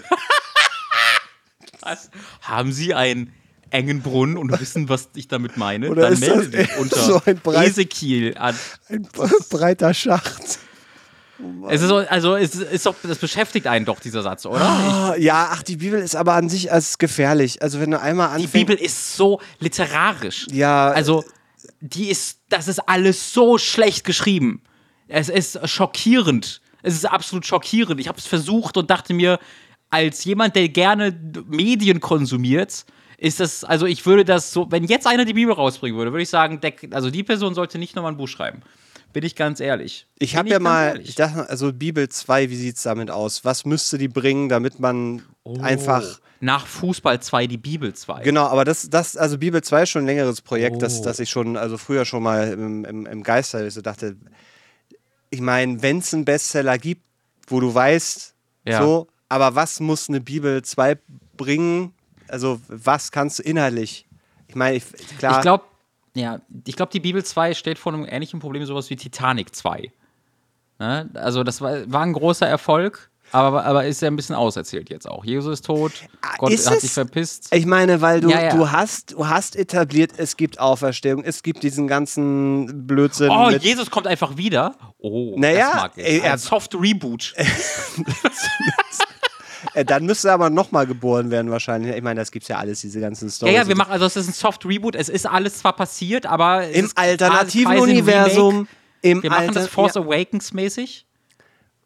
was? Haben Sie einen engen Brunnen und wissen, was ich damit meine? Oder Dann melde dich unter so ein breit- Ezekiel an. Ein breiter Schacht. Es ist so, also es ist doch, das beschäftigt einen doch, dieser Satz, oder? Ah, ja, ach, die Bibel ist aber an sich als gefährlich. Also wenn du einmal Die anfängst. Bibel ist so literarisch. Ja. Also, die ist, das ist alles so schlecht geschrieben. Es ist schockierend. Es ist absolut schockierend. Ich habe es versucht und dachte mir, als jemand, der gerne Medien konsumiert, ist das, also ich würde das so, wenn jetzt einer die Bibel rausbringen würde, würde ich sagen, der, also die Person sollte nicht nochmal ein Buch schreiben. Bin ich ganz ehrlich. ich habe ja mal, ehrlich. ich dachte, also Bibel 2, wie sieht es damit aus? Was müsste die bringen, damit man Oh. einfach. Nach Fußball 2 die Bibel 2. Genau, aber das, das, also Bibel 2 ist schon ein längeres Projekt, das, Oh. das ich schon, also früher schon mal im, im, im Geist hatte. So dachte, ich meine, wenn es einen Bestseller gibt, wo du weißt, Ja. so, aber was muss eine Bibel 2 bringen? Also, was kannst du inhaltlich? Ich meine, ich, klar. Ich glaube, ja, ich glaube, die Bibel 2 steht vor einem ähnlichen Problem, sowas wie Titanic 2. Ne? Also, das war, war ein großer Erfolg, aber, aber ist ja ein bisschen auserzählt jetzt auch. Jesus ist tot, Gott Ah, ist hat es? sich verpisst. Ich meine, weil du, Ja, ja. du hast, du hast etabliert, es gibt Auferstehung, es gibt diesen ganzen Blödsinn. Oh, Jesus kommt einfach wieder. Oh, Naja, das mag ich. er- Ein Soft Reboot. äh, dann müsste er aber nochmal geboren werden wahrscheinlich. Ich meine, das gibt's ja alles, diese ganzen Ja, Stories. ja, wir machen, also es ist ein Soft Reboot. Es ist alles zwar passiert, aber Im alternativen Universum. Im Wir machen Alter, das Force ja, Awakens mäßig.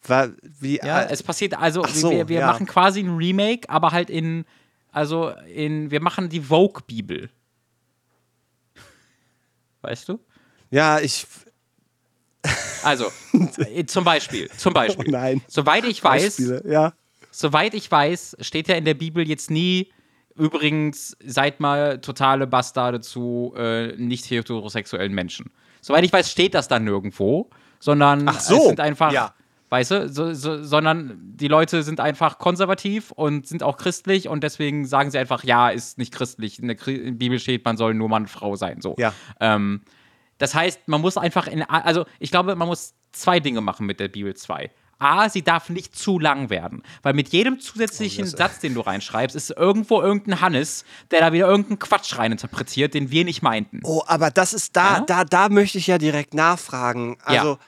war, wie, Ja, äh, es passiert also, so, wir, wir ja. machen quasi ein Remake, aber halt in, also in, wir machen die Vogue-Bibel. Weißt du? ja, ich. Also, äh, zum Beispiel, zum Beispiel. Oh nein. Soweit ich weiß, Beispiele, Ja. Soweit ich weiß, steht ja in der Bibel jetzt nie, übrigens, seid mal totale Bastarde zu äh, nicht heterosexuellen Menschen. Soweit ich weiß, steht das dann nirgendwo, sondern Ach so, es sind einfach, ja. weißt du, so, so, sondern die Leute sind einfach konservativ und sind auch christlich und deswegen sagen sie einfach, ja, ist nicht christlich. In der Kri- Bibel steht, man soll nur Mann und Frau sein. So. Ja. Ähm, das heißt, man muss einfach in, also ich glaube, man muss zwei Dinge machen mit der Bibel 2. A, sie darf nicht zu lang werden, weil mit jedem zusätzlichen Oh, Satz, den du reinschreibst, ist irgendwo irgendein Hannes, der da wieder irgendeinen Quatsch reininterpretiert, den wir nicht meinten. Oh, aber das ist da, Ja? da, da möchte ich ja direkt nachfragen. Ja. Also,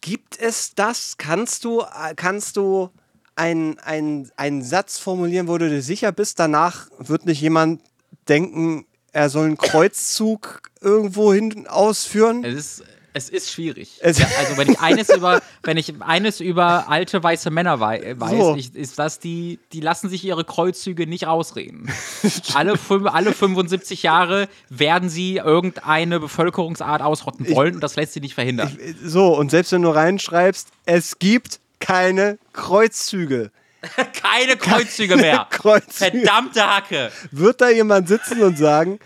gibt es das? Kannst du, äh, kannst du einen, einen, einen Satz formulieren, wo du dir sicher bist, danach wird nicht jemand denken, er soll einen Kreuzzug irgendwo hin ausführen? Es ist, es ist schwierig. Es- ja, also wenn ich eines über, wenn ich eines über alte weiße Männer wei äh, weiß, So. ich, ist das die, die lassen sich ihre Kreuzzüge nicht ausreden. alle, alle 75 Jahre werden sie irgendeine Bevölkerungsart ausrotten wollen und das lässt sie nicht verhindern. So, und selbst wenn du reinschreibst, es gibt keine Kreuzzüge. Keine Kreuzzüge mehr. Kreuzzüge. Verdammte Hacke. Wird da jemand sitzen und sagen,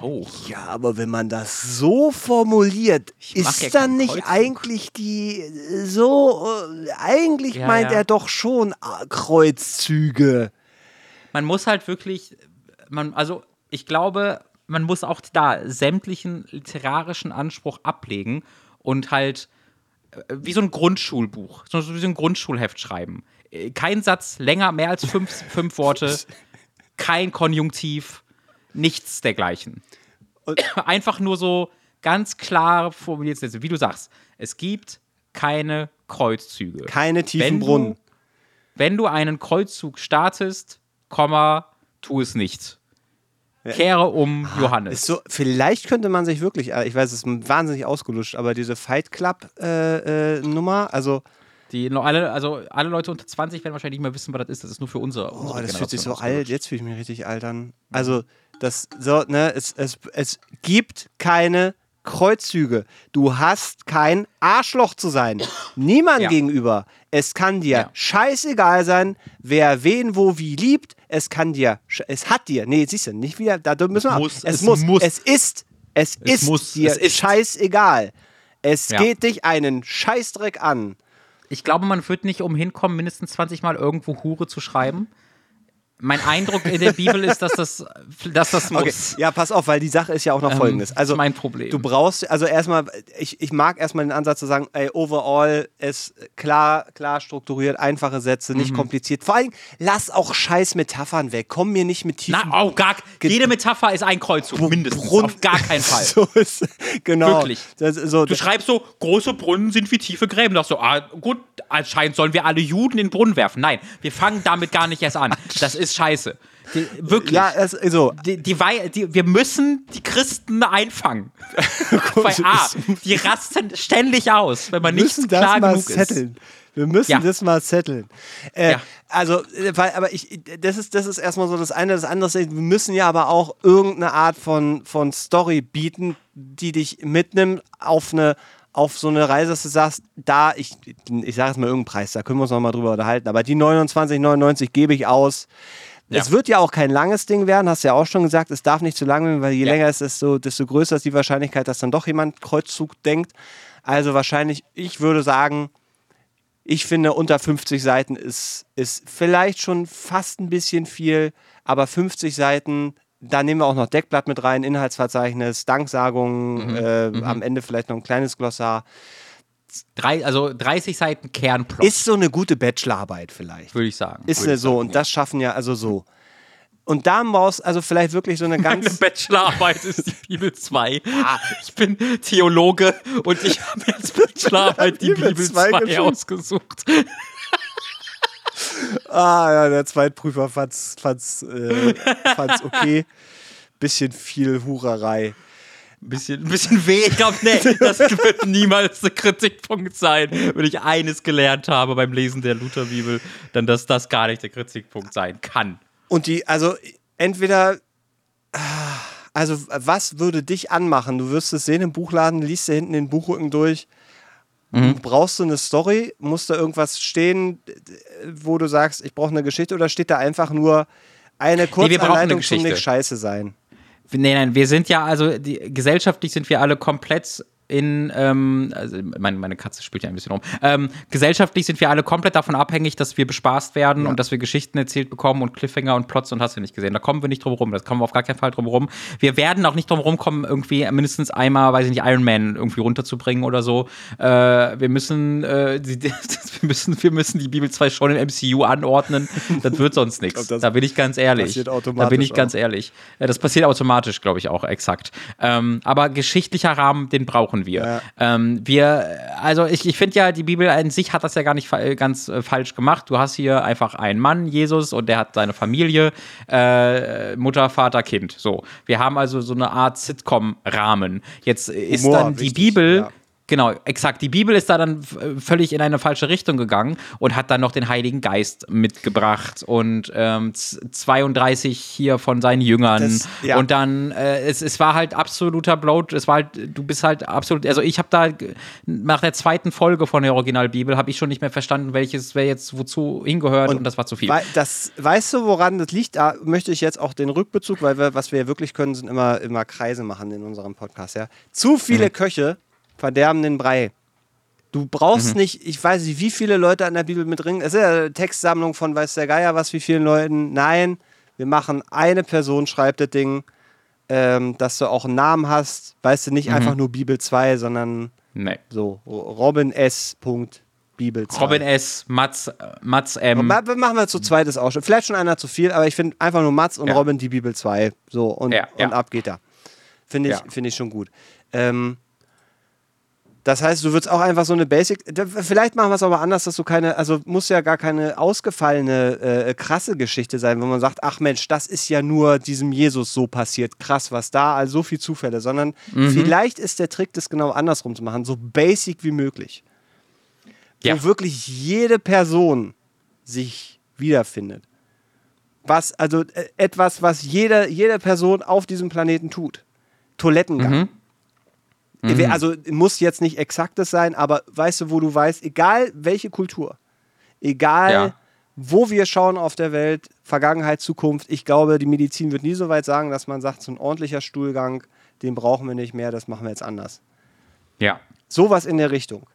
Oh. ja, aber wenn man das so formuliert, ist dann nicht Kreuzzug. eigentlich die äh, so, äh, eigentlich Ja, meint ja. er doch schon äh, Kreuzzüge. man muss halt wirklich, man, also ich glaube, man muss auch da sämtlichen literarischen Anspruch ablegen und halt äh, wie so ein Grundschulbuch, so wie so ein Grundschulheft schreiben. Äh, Kein Satz länger, mehr als fünf, fünf Worte, kein Konjunktiv, nichts dergleichen. Einfach nur so ganz klar formuliert, wie du sagst, es gibt keine Kreuzzüge. Keine tiefen Wenn du- Brunnen. wenn du einen Kreuzzug startest, Komma, tu es nicht. Kehre um Johannes. Ist so, vielleicht könnte man sich wirklich, äh, ich weiß, es ist wahnsinnig ausgelutscht, aber diese Fight Club äh, äh, Nummer, also Die alle, also alle Leute unter 20 werden wahrscheinlich nicht mehr wissen, was das ist. Das ist nur für unsere, Oh, unsere das fühlt sich so alt, jetzt fühle ich mich richtig alt an. Also, das, so, ne, es, es, es gibt keine Kreuzzüge. Du hast kein Arschloch zu sein. Niemand Ja. gegenüber. Es kann dir Ja. scheißegal sein, wer wen wo wie liebt. Es kann dir, es hat dir, nee, siehst du, nicht wieder, da müssen wir muss, es, es muss, muss. es ist, es, Es ist muss, dir es ist. scheißegal. Es Ja. geht dich einen Scheißdreck an. Ich glaube, man wird nicht umhin kommen, mindestens 20 Mal irgendwo Hure zu schreiben. Mein Eindruck in der Bibel ist, dass das, dass das muss. Okay, ja, pass auf, weil die Sache ist ja auch noch Ähm, folgendes. das Also, ist mein Problem. Du brauchst, also erstmal, ich, ich mag erstmal den Ansatz zu sagen, ey, overall ist klar, klar strukturiert, einfache Sätze, Mhm. nicht kompliziert. Vor allem, lass auch scheiß Metaphern weg. Komm mir nicht mit tiefen Na, oh, gar, jede Metapher ist ein Kreuzzug, mindestens. Brunnen. Auf gar keinen Fall. So ist, genau. Wirklich. Das, so, Du schreibst so, große Brunnen sind wie tiefe Gräben. Sagst du, ah, gut, anscheinend sollen wir alle Juden in den Brunnen werfen. Nein, wir fangen damit gar nicht erst an. Das ist scheiße. Die, wirklich. ja, es, so. die, die, die, wir müssen die Christen einfangen. Weil A, die rasten ständig aus, wenn man Wir nicht müssen klar das mal genug ist. setteln. Wir müssen Ja. das mal setteln. Äh, Ja. Also, äh, weil, aber ich, das ist, das ist erstmal so das eine. Das andere ist, wir müssen ja aber auch irgendeine Art von, von Story bieten, die dich mitnimmt auf eine auf so eine Reise, dass du sagst, da, ich, ich sage jetzt mal irgendeinen Preis, da können wir uns noch mal drüber unterhalten, aber die 29,99 gebe ich aus. Es Ja. wird ja auch kein langes Ding werden, hast du ja auch schon gesagt, es darf nicht zu lang werden, weil je Ja. länger es ist, desto, desto größer ist die Wahrscheinlichkeit, dass dann doch jemand Kreuzzug denkt. Also wahrscheinlich, ich würde sagen, ich finde, unter 50 Seiten ist, ist vielleicht schon fast ein bisschen viel, aber 50 Seiten, da nehmen wir auch noch Deckblatt mit rein, Inhaltsverzeichnis, Danksagungen, äh, am Ende vielleicht noch ein kleines Glossar. Drei, also 30 Seiten Kernplot, Ist so eine gute Bachelorarbeit vielleicht. würde ich sagen. Ist eine so, sagen, und das schaffen ja also so. Und da brauchst also vielleicht wirklich so eine Meine ganz. Bachelorarbeit ist die Bibel 2. Ich bin Theologe und ich habe als Bachelorarbeit die Bibel Bibel 2 2 geschrieben. ausgesucht. Ah ja, der Zweitprüfer fand's, fand's, äh, fand's okay. Bisschen viel Hurerei. Ein bisschen, ein bisschen weh. Ich glaube, nee, das wird niemals ein Kritikpunkt sein. Wenn ich eines gelernt habe beim Lesen der Lutherbibel, dann dass das gar nicht der Kritikpunkt sein kann. Und die, also entweder, ah, also was würde dich anmachen? Du wirst es sehen im Buchladen, liest dir hinten den Buchrücken durch. Brauchst du eine Story? Muss da irgendwas stehen, wo du sagst, ich brauche eine Geschichte oder steht da einfach nur eine Kurzanleitung zum Geschichte. nicht scheiße sein? Nee, nein, wir sind ja, also die, gesellschaftlich sind wir alle komplett in, ähm, also meine, meine Katze spielt ja ein bisschen rum. Ähm, gesellschaftlich sind wir alle komplett davon abhängig, dass wir bespaßt werden und dass wir Geschichten erzählt bekommen und Cliffhanger und Plots und hast du nicht gesehen. Da kommen wir nicht drum rum. Das kommen wir auf gar keinen Fall drum rum. Wir werden auch nicht drum rumkommen, irgendwie mindestens einmal, weiß ich nicht, Iron Man irgendwie runterzubringen oder so. Äh, wir müssen, äh, die, wir müssen, wir müssen die Bibel 2 schon im MCU anordnen. Das wird sonst nichts. Da bin ich ganz ehrlich. passiert Da bin automatisch ich ganz ehrlich. Äh, Das passiert automatisch, glaube ich auch, exakt. Ähm, aber geschichtlicher Rahmen, den brauchen wir. Ja. Ähm, wir, also ich, ich finde ja, die Bibel an sich hat das ja gar nicht fa- ganz äh, falsch gemacht. Du hast hier einfach einen Mann, Jesus, und der hat seine Familie, äh, Mutter, Vater, Kind. So. Wir haben also so eine Art Sitcom-Rahmen. Jetzt ist Humor, dann die wichtig, Bibel ja. Genau, exakt. Die Bibel ist da dann völlig in eine falsche Richtung gegangen und hat dann noch den Heiligen Geist mitgebracht und ähm, z- 32 hier von seinen Jüngern. Das- ja. Und dann, äh, es, es war halt absoluter Bloat. Es war halt, du bist halt absolut, also ich habe da nach der zweiten Folge von der Originalbibel habe ich schon nicht mehr verstanden, welches wer jetzt wozu hingehört und, das war zu viel. Wei- das, weißt du, woran das liegt? Da möchte ich jetzt auch den Rückbezug, weil wir, was wir ja wirklich können, sind immer, immer Kreise machen in unserem Podcast. Ja? Zu viele Köche verderben den Brei. Du brauchst nicht, ich weiß nicht, wie viele Leute an der Bibel mitringen. Es ist ja eine Textsammlung von weiß der Geier was, wie vielen Leuten. Nein, wir machen eine Person, schreibt das Ding, ähm, dass du auch einen Namen hast. Weißt du, nicht einfach nur Bibel 2, sondern nee. so Robin S. Bibel 2. Robin S., Mats, Mats M. Ma- Machen wir zu zweit ist auch schon. Vielleicht schon einer zu viel, aber ich finde einfach nur Mats und Ja. Robin die Bibel 2. So, und, Ja, ja. und ab geht da. Finde ich, Ja. finde ich schon gut. Ähm, das heißt, du würdest auch einfach so eine Basic. Vielleicht machen wir es aber anders, dass du keine. Also muss ja gar keine ausgefallene, äh, krasse Geschichte sein, wo man sagt: Ach Mensch, das ist ja nur diesem Jesus so passiert. Krass, was da, also so viel Zufälle. Sondern Mhm. vielleicht ist der Trick, das genau andersrum zu machen. So basic wie möglich Ja. wo wirklich jede Person sich wiederfindet. Was, also äh, etwas, was jede, jede Person auf diesem Planeten tut. Toilettengang. Mhm. Also muss jetzt nicht exaktes sein, aber weißt du, wo du weißt, egal welche Kultur, egal Ja. wo wir schauen auf der Welt, Vergangenheit, Zukunft, ich glaube, die Medizin wird nie so weit sagen, dass man sagt, so ein ordentlicher Stuhlgang, den brauchen wir nicht mehr, das machen wir jetzt anders. Ja. Sowas in der Richtung.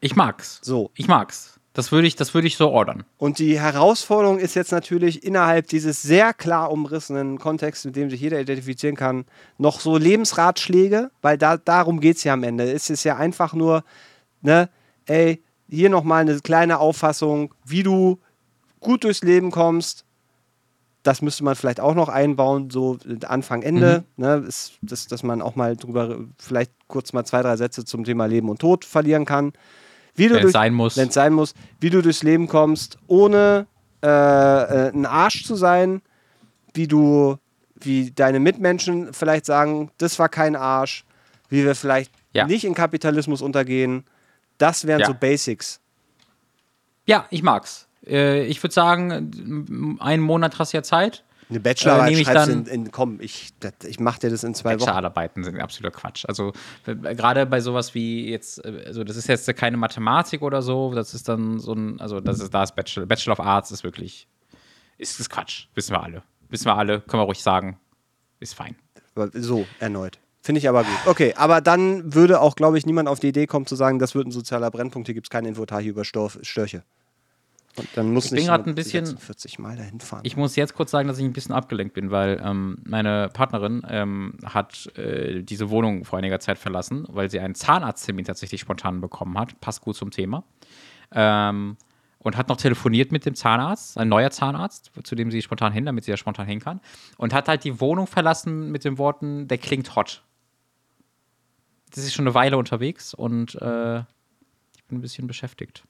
Ich mag's. So. Ich mag's. Das würde ich, das würde ich so ordern. Und die Herausforderung ist jetzt natürlich innerhalb dieses sehr klar umrissenen Kontexts, mit dem sich jeder identifizieren kann, noch so Lebensratschläge, weil da, darum geht es ja am Ende. Es ist ja einfach nur, ne, ey, hier nochmal eine kleine Auffassung, wie du gut durchs Leben kommst. Das müsste man vielleicht auch noch einbauen, so Anfang, Ende, ne, ist, dass, dass man auch mal drüber, vielleicht kurz mal zwei, drei Sätze zum Thema Leben und Tod verlieren kann. Wie du Wenn es sein muss. wenn es sein muss, wie du durchs Leben kommst, ohne äh, äh, ein Arsch zu sein, wie du, wie deine Mitmenschen vielleicht sagen, das war kein Arsch, wie wir vielleicht Ja. nicht in Kapitalismus untergehen. Das wären Ja. so Basics. Ja, ich mag's. Äh, ich würde sagen, einen Monat hast du ja Zeit. Eine Bachelorarbeit Äh, nehme ich schreibst in, in, komm, ich, ich mach dir das in zwei Wochen. Bachelorarbeiten sind absoluter Quatsch. Also äh, gerade bei sowas wie jetzt, äh, also das ist jetzt keine Mathematik oder so, das ist dann so ein, also das ist das Bachelor, Bachelor of Arts ist wirklich, ist das Quatsch. Wissen wir alle. Wissen wir alle, können wir ruhig sagen. Ist fein. So, erneut. Finde ich aber gut. Okay, aber dann würde auch, glaube ich, niemand auf die Idee kommen zu sagen, das wird ein sozialer Brennpunkt, hier gibt es kein Infotar hier über Störche. Und dann muss Ich bin jemand ein bisschen- 46 Mal dahin fahren. Ich muss jetzt kurz sagen, dass ich ein bisschen abgelenkt bin, weil ähm, meine Partnerin ähm, hat äh, diese Wohnung vor einiger Zeit verlassen, weil sie einen Zahnarzttermin tatsächlich spontan bekommen hat. Passt gut zum Thema. Ähm, und hat noch telefoniert mit dem Zahnarzt, ein neuer Zahnarzt, zu dem sie spontan hin, damit sie ja spontan hin kann. Und hat halt die Wohnung verlassen mit den Worten, der klingt hot. Das ist schon eine Weile unterwegs und äh, ich bin ein bisschen beschäftigt.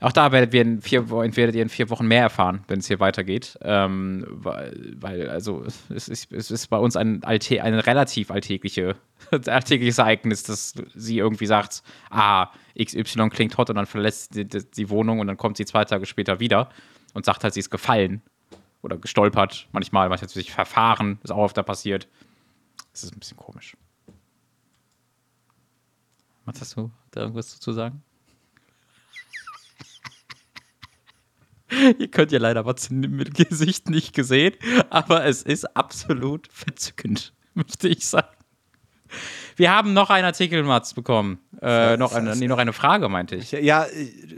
Auch da werdet ihr in vier, werdet ihr in vier Wochen mehr erfahren, wenn es hier weitergeht. Ähm, weil, also, es ist, es ist bei uns ein, alltä ein relativ alltägliche, alltägliches Ereignis, dass sie irgendwie sagt, ah, XY klingt hot und dann verlässt sie die, die Wohnung und dann kommt sie zwei Tage später wieder und sagt halt, sie ist gefallen oder gestolpert. Manchmal, manchmal hat sie sich verfahren, ist auch öfter passiert. Das ist ein bisschen komisch. Was hast du da irgendwas zu sagen? Ihr könnt ja leider was mit Gesicht nicht gesehen, aber es ist absolut verzückend, möchte ich sagen. Wir haben noch einen Artikel, Mats, bekommen. Äh, noch, eine, nee, noch eine Frage, meinte ich. ja, äh, ich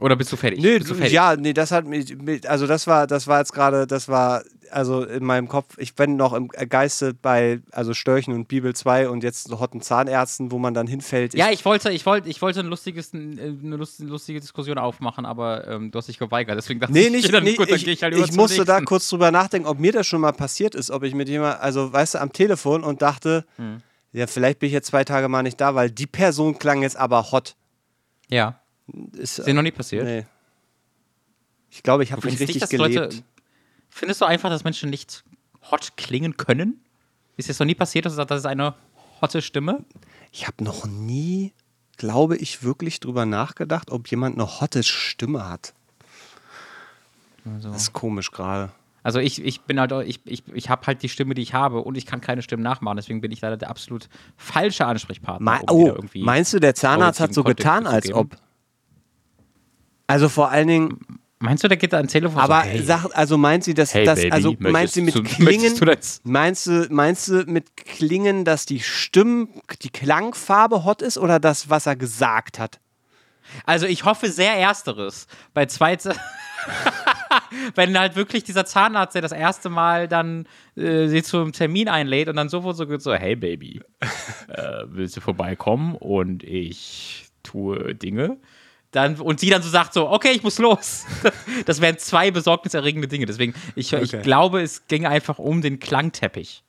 Oder bist du fertig? Nee, bist du fertig? ja, nee, das hat mich, also das war, das war jetzt gerade, das war, also in meinem Kopf, ich bin noch im Geiste bei, also Störchen und Bibel 2 und jetzt so hotten Zahnärzten, wo man dann hinfällt. Ja, ich wollte, ich wollte, ich wollte ein lustiges, äh, eine lustige, Diskussion aufmachen, aber ähm, du hast dich geweigert. Deswegen dachte Nee, ich, nicht, dann, nee, gut, dann ich, gehe ich halt über ich musste da nächsten. kurz drüber nachdenken, ob mir das schon mal passiert ist, ob ich mit jemand, also weißt du, am Telefon und dachte, Hm. ja, vielleicht bin ich jetzt zwei Tage mal nicht da, weil die Person klang jetzt aber hot. Ja, Ist, ist dir noch nie passiert. nee. Ich glaube, ich habe nicht richtig nicht, gelebt. Leute. Findest du einfach, dass Menschen nicht hot klingen können? Ist es noch nie passiert, dass du sagst, das ist eine hotte Stimme? Ich habe noch nie, glaube ich, wirklich drüber nachgedacht, ob jemand eine hotte Stimme hat. Das ist komisch gerade. Also ich, ich bin halt, ich, ich, ich habe halt die Stimme, die ich habe und ich kann keine Stimmen nachmachen, deswegen bin ich leider der absolut falsche Ansprechpartner. Me um oh, meinst du, der Zahnarzt hat so getan, als ob? Also vor allen Dingen, Meinst du, der geht da ans Telefon aber so, hey, sag, also meint sie, dass, Hey, dass Baby, also meint sie mit du- Klingen, du das? meinst du, meinst du mit Klingen, dass die Stimmen, die Klangfarbe hot ist oder das, was er gesagt hat? Also ich hoffe sehr Ersteres. Bei zweite. Wenn halt wirklich dieser Zahnarzt, der das erste Mal dann äh, sie zum Termin einlädt und dann sofort so geht so, hey Baby, äh, willst du vorbeikommen und ich tue Dinge? Dann, und sie dann so sagt so, okay, ich muss los. Das wären zwei besorgniserregende Dinge. Deswegen, ich, ich Okay. glaube, es ging einfach um den Klangteppich,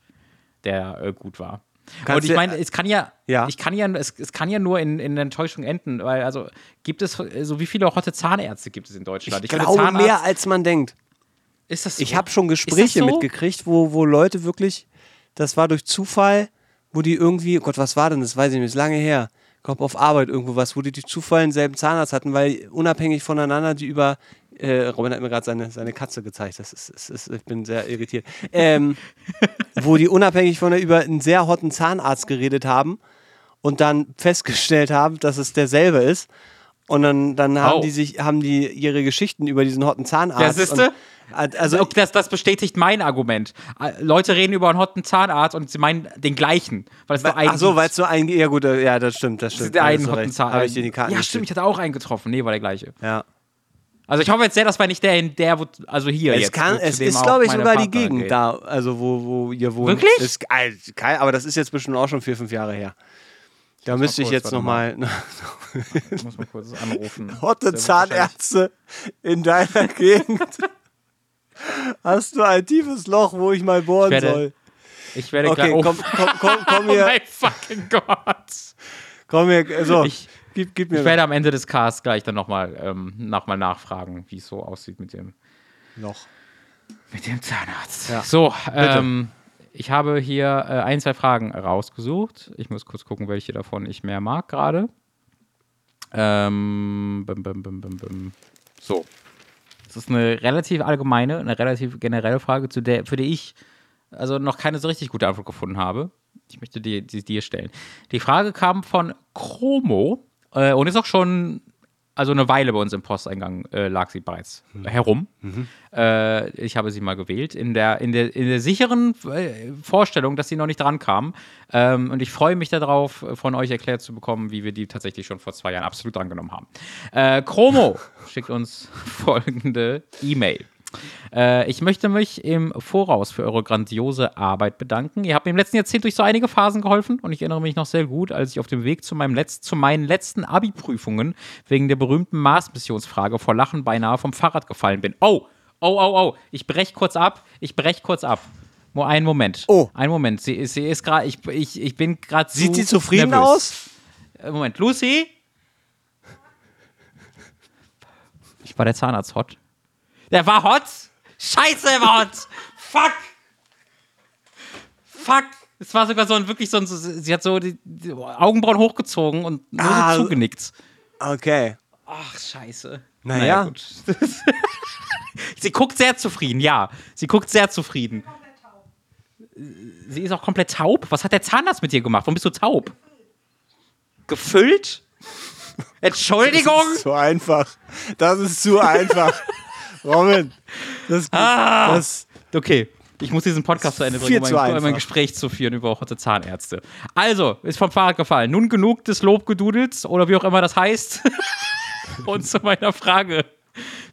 der äh, gut war. Kannst und ich meine, es kann ja, Ja. ich kann ja, es, es kann ja nur in, in Enttäuschung enden, weil also gibt es so wie viele hotte Zahnärzte gibt es in Deutschland? Ich finde, glaube Zahnarzt- mehr, als man denkt. Ist das so? Ich habe schon Gespräche so? mitgekriegt, wo, wo Leute wirklich, das war durch Zufall, wo die irgendwie, oh Gott, was war denn das? Weiß ich nicht, ist lange her. Glaube, auf Arbeit irgendwo was, wo die durch Zufall denselben Zahnarzt hatten, weil unabhängig voneinander die über. Äh, Robin hat mir gerade seine, seine Katze gezeigt. Das ist, ist, ist, ich bin sehr irritiert. Ähm, wo die unabhängig von der über einen sehr hotten Zahnarzt geredet haben und dann festgestellt haben, dass es derselbe ist. Und dann, dann haben Oh. die sich, haben die ihre Geschichten über diesen hotten Zahnarzt. Ja, siehste? Also Okay, das, das bestätigt mein Argument. Leute reden über einen hotten Zahnarzt und sie meinen den gleichen. Weil es nur einen Ach so, weil es so ein. Ja, gut, äh, ja, das stimmt, das Es stimmt. ist der einen hotten. Zahnarzt. Habe ich dir die Karten Ja, stimmt, ich hatte auch einen getroffen. Nee, war der gleiche. Ja. Also ich hoffe jetzt sehr, das war nicht der, in der, wo, also hier Es, jetzt. kann, es ist, glaube ich, sogar die Gegend geht. da, also wo, wo ihr wohnt. Wirklich? Geil, aber das ist jetzt bestimmt auch schon vier, fünf Jahre her. Da müsste ich jetzt nochmal. Ich muss mal kurz anrufen. Hotte Zahnärzte in deiner Gegend. Hast du ein tiefes Loch, wo ich mal bohren Ich werde- soll? Ich werde Okay, gleich. Oh, komm, komm, komm, komm oh hier. mein fucking Gott. Komm hier. So, Ich- gib, gib mir Ich werde am Ende des Casts gleich dann nochmal ähm, noch mal nachfragen, wie es so aussieht mit dem, noch. mit dem Zahnarzt. Ja. So, ähm, ich habe hier äh, ein, zwei Fragen rausgesucht. Ich muss kurz gucken, welche davon ich mehr mag gerade. Ähm, bim, bim, bim, bim, bim. So. Das ist eine relativ allgemeine, eine relativ generelle Frage, zu der, für die ich also noch keine so richtig gute Antwort gefunden habe. Ich möchte die, die dir stellen. Die Frage kam von Chromo äh, und ist auch schon, also eine Weile bei uns im Posteingang äh, lag sie bereits herum. Äh, ich habe sie mal gewählt, in der, in der, in der sicheren äh, Vorstellung, dass sie noch nicht dran kam. Ähm, und ich freue mich darauf, von euch erklärt zu bekommen, wie wir die tatsächlich schon vor zwei Jahren absolut drangenommen haben. Äh, Chromo schickt uns folgende E-Mail. Äh, ich möchte mich im Voraus für eure grandiose Arbeit bedanken. Ihr habt mir im letzten Jahrzehnt durch so einige Phasen geholfen und ich erinnere mich noch sehr gut, als ich auf dem Weg zu, meinem Letz zu meinen letzten Abi-Prüfungen wegen der berühmten Mars-Missionsfrage vor Lachen beinahe vom Fahrrad gefallen bin. Oh, oh, oh, oh, ich brech kurz ab, ich brech kurz ab. Nur einen Moment. Oh. Einen Moment. Sie, ist- sie ist gerade, ich, ich, ich bin gerade Sieht zu sie zufrieden nervös. aus? Äh, Moment, Lucy? Ich war der Zahnarzt hot. Der war hot? Scheiße, er war hot! Fuck! Fuck! Es war sogar so ein wirklich so ein, sie hat so die, die Augenbrauen hochgezogen und nur Ah. so zugenickt. Okay. Ach, scheiße. Naja. gut. sie guckt sehr zufrieden, ja. Sie guckt sehr zufrieden. Sie ist auch komplett taub. Was hat der Zahnarzt mit dir gemacht? Warum bist du taub? Gefüllt? Entschuldigung? Das ist zu einfach. Das ist zu einfach. Robin, das, Ah. das Okay, ich muss diesen Podcast zu Ende bringen, um zu ein, um einfach. ein Gespräch zu führen über hotte Zahnärzte. Also, ist vom Fahrrad gefallen. Nun genug des Lobgedudels oder wie auch immer das heißt. Und zu meiner Frage.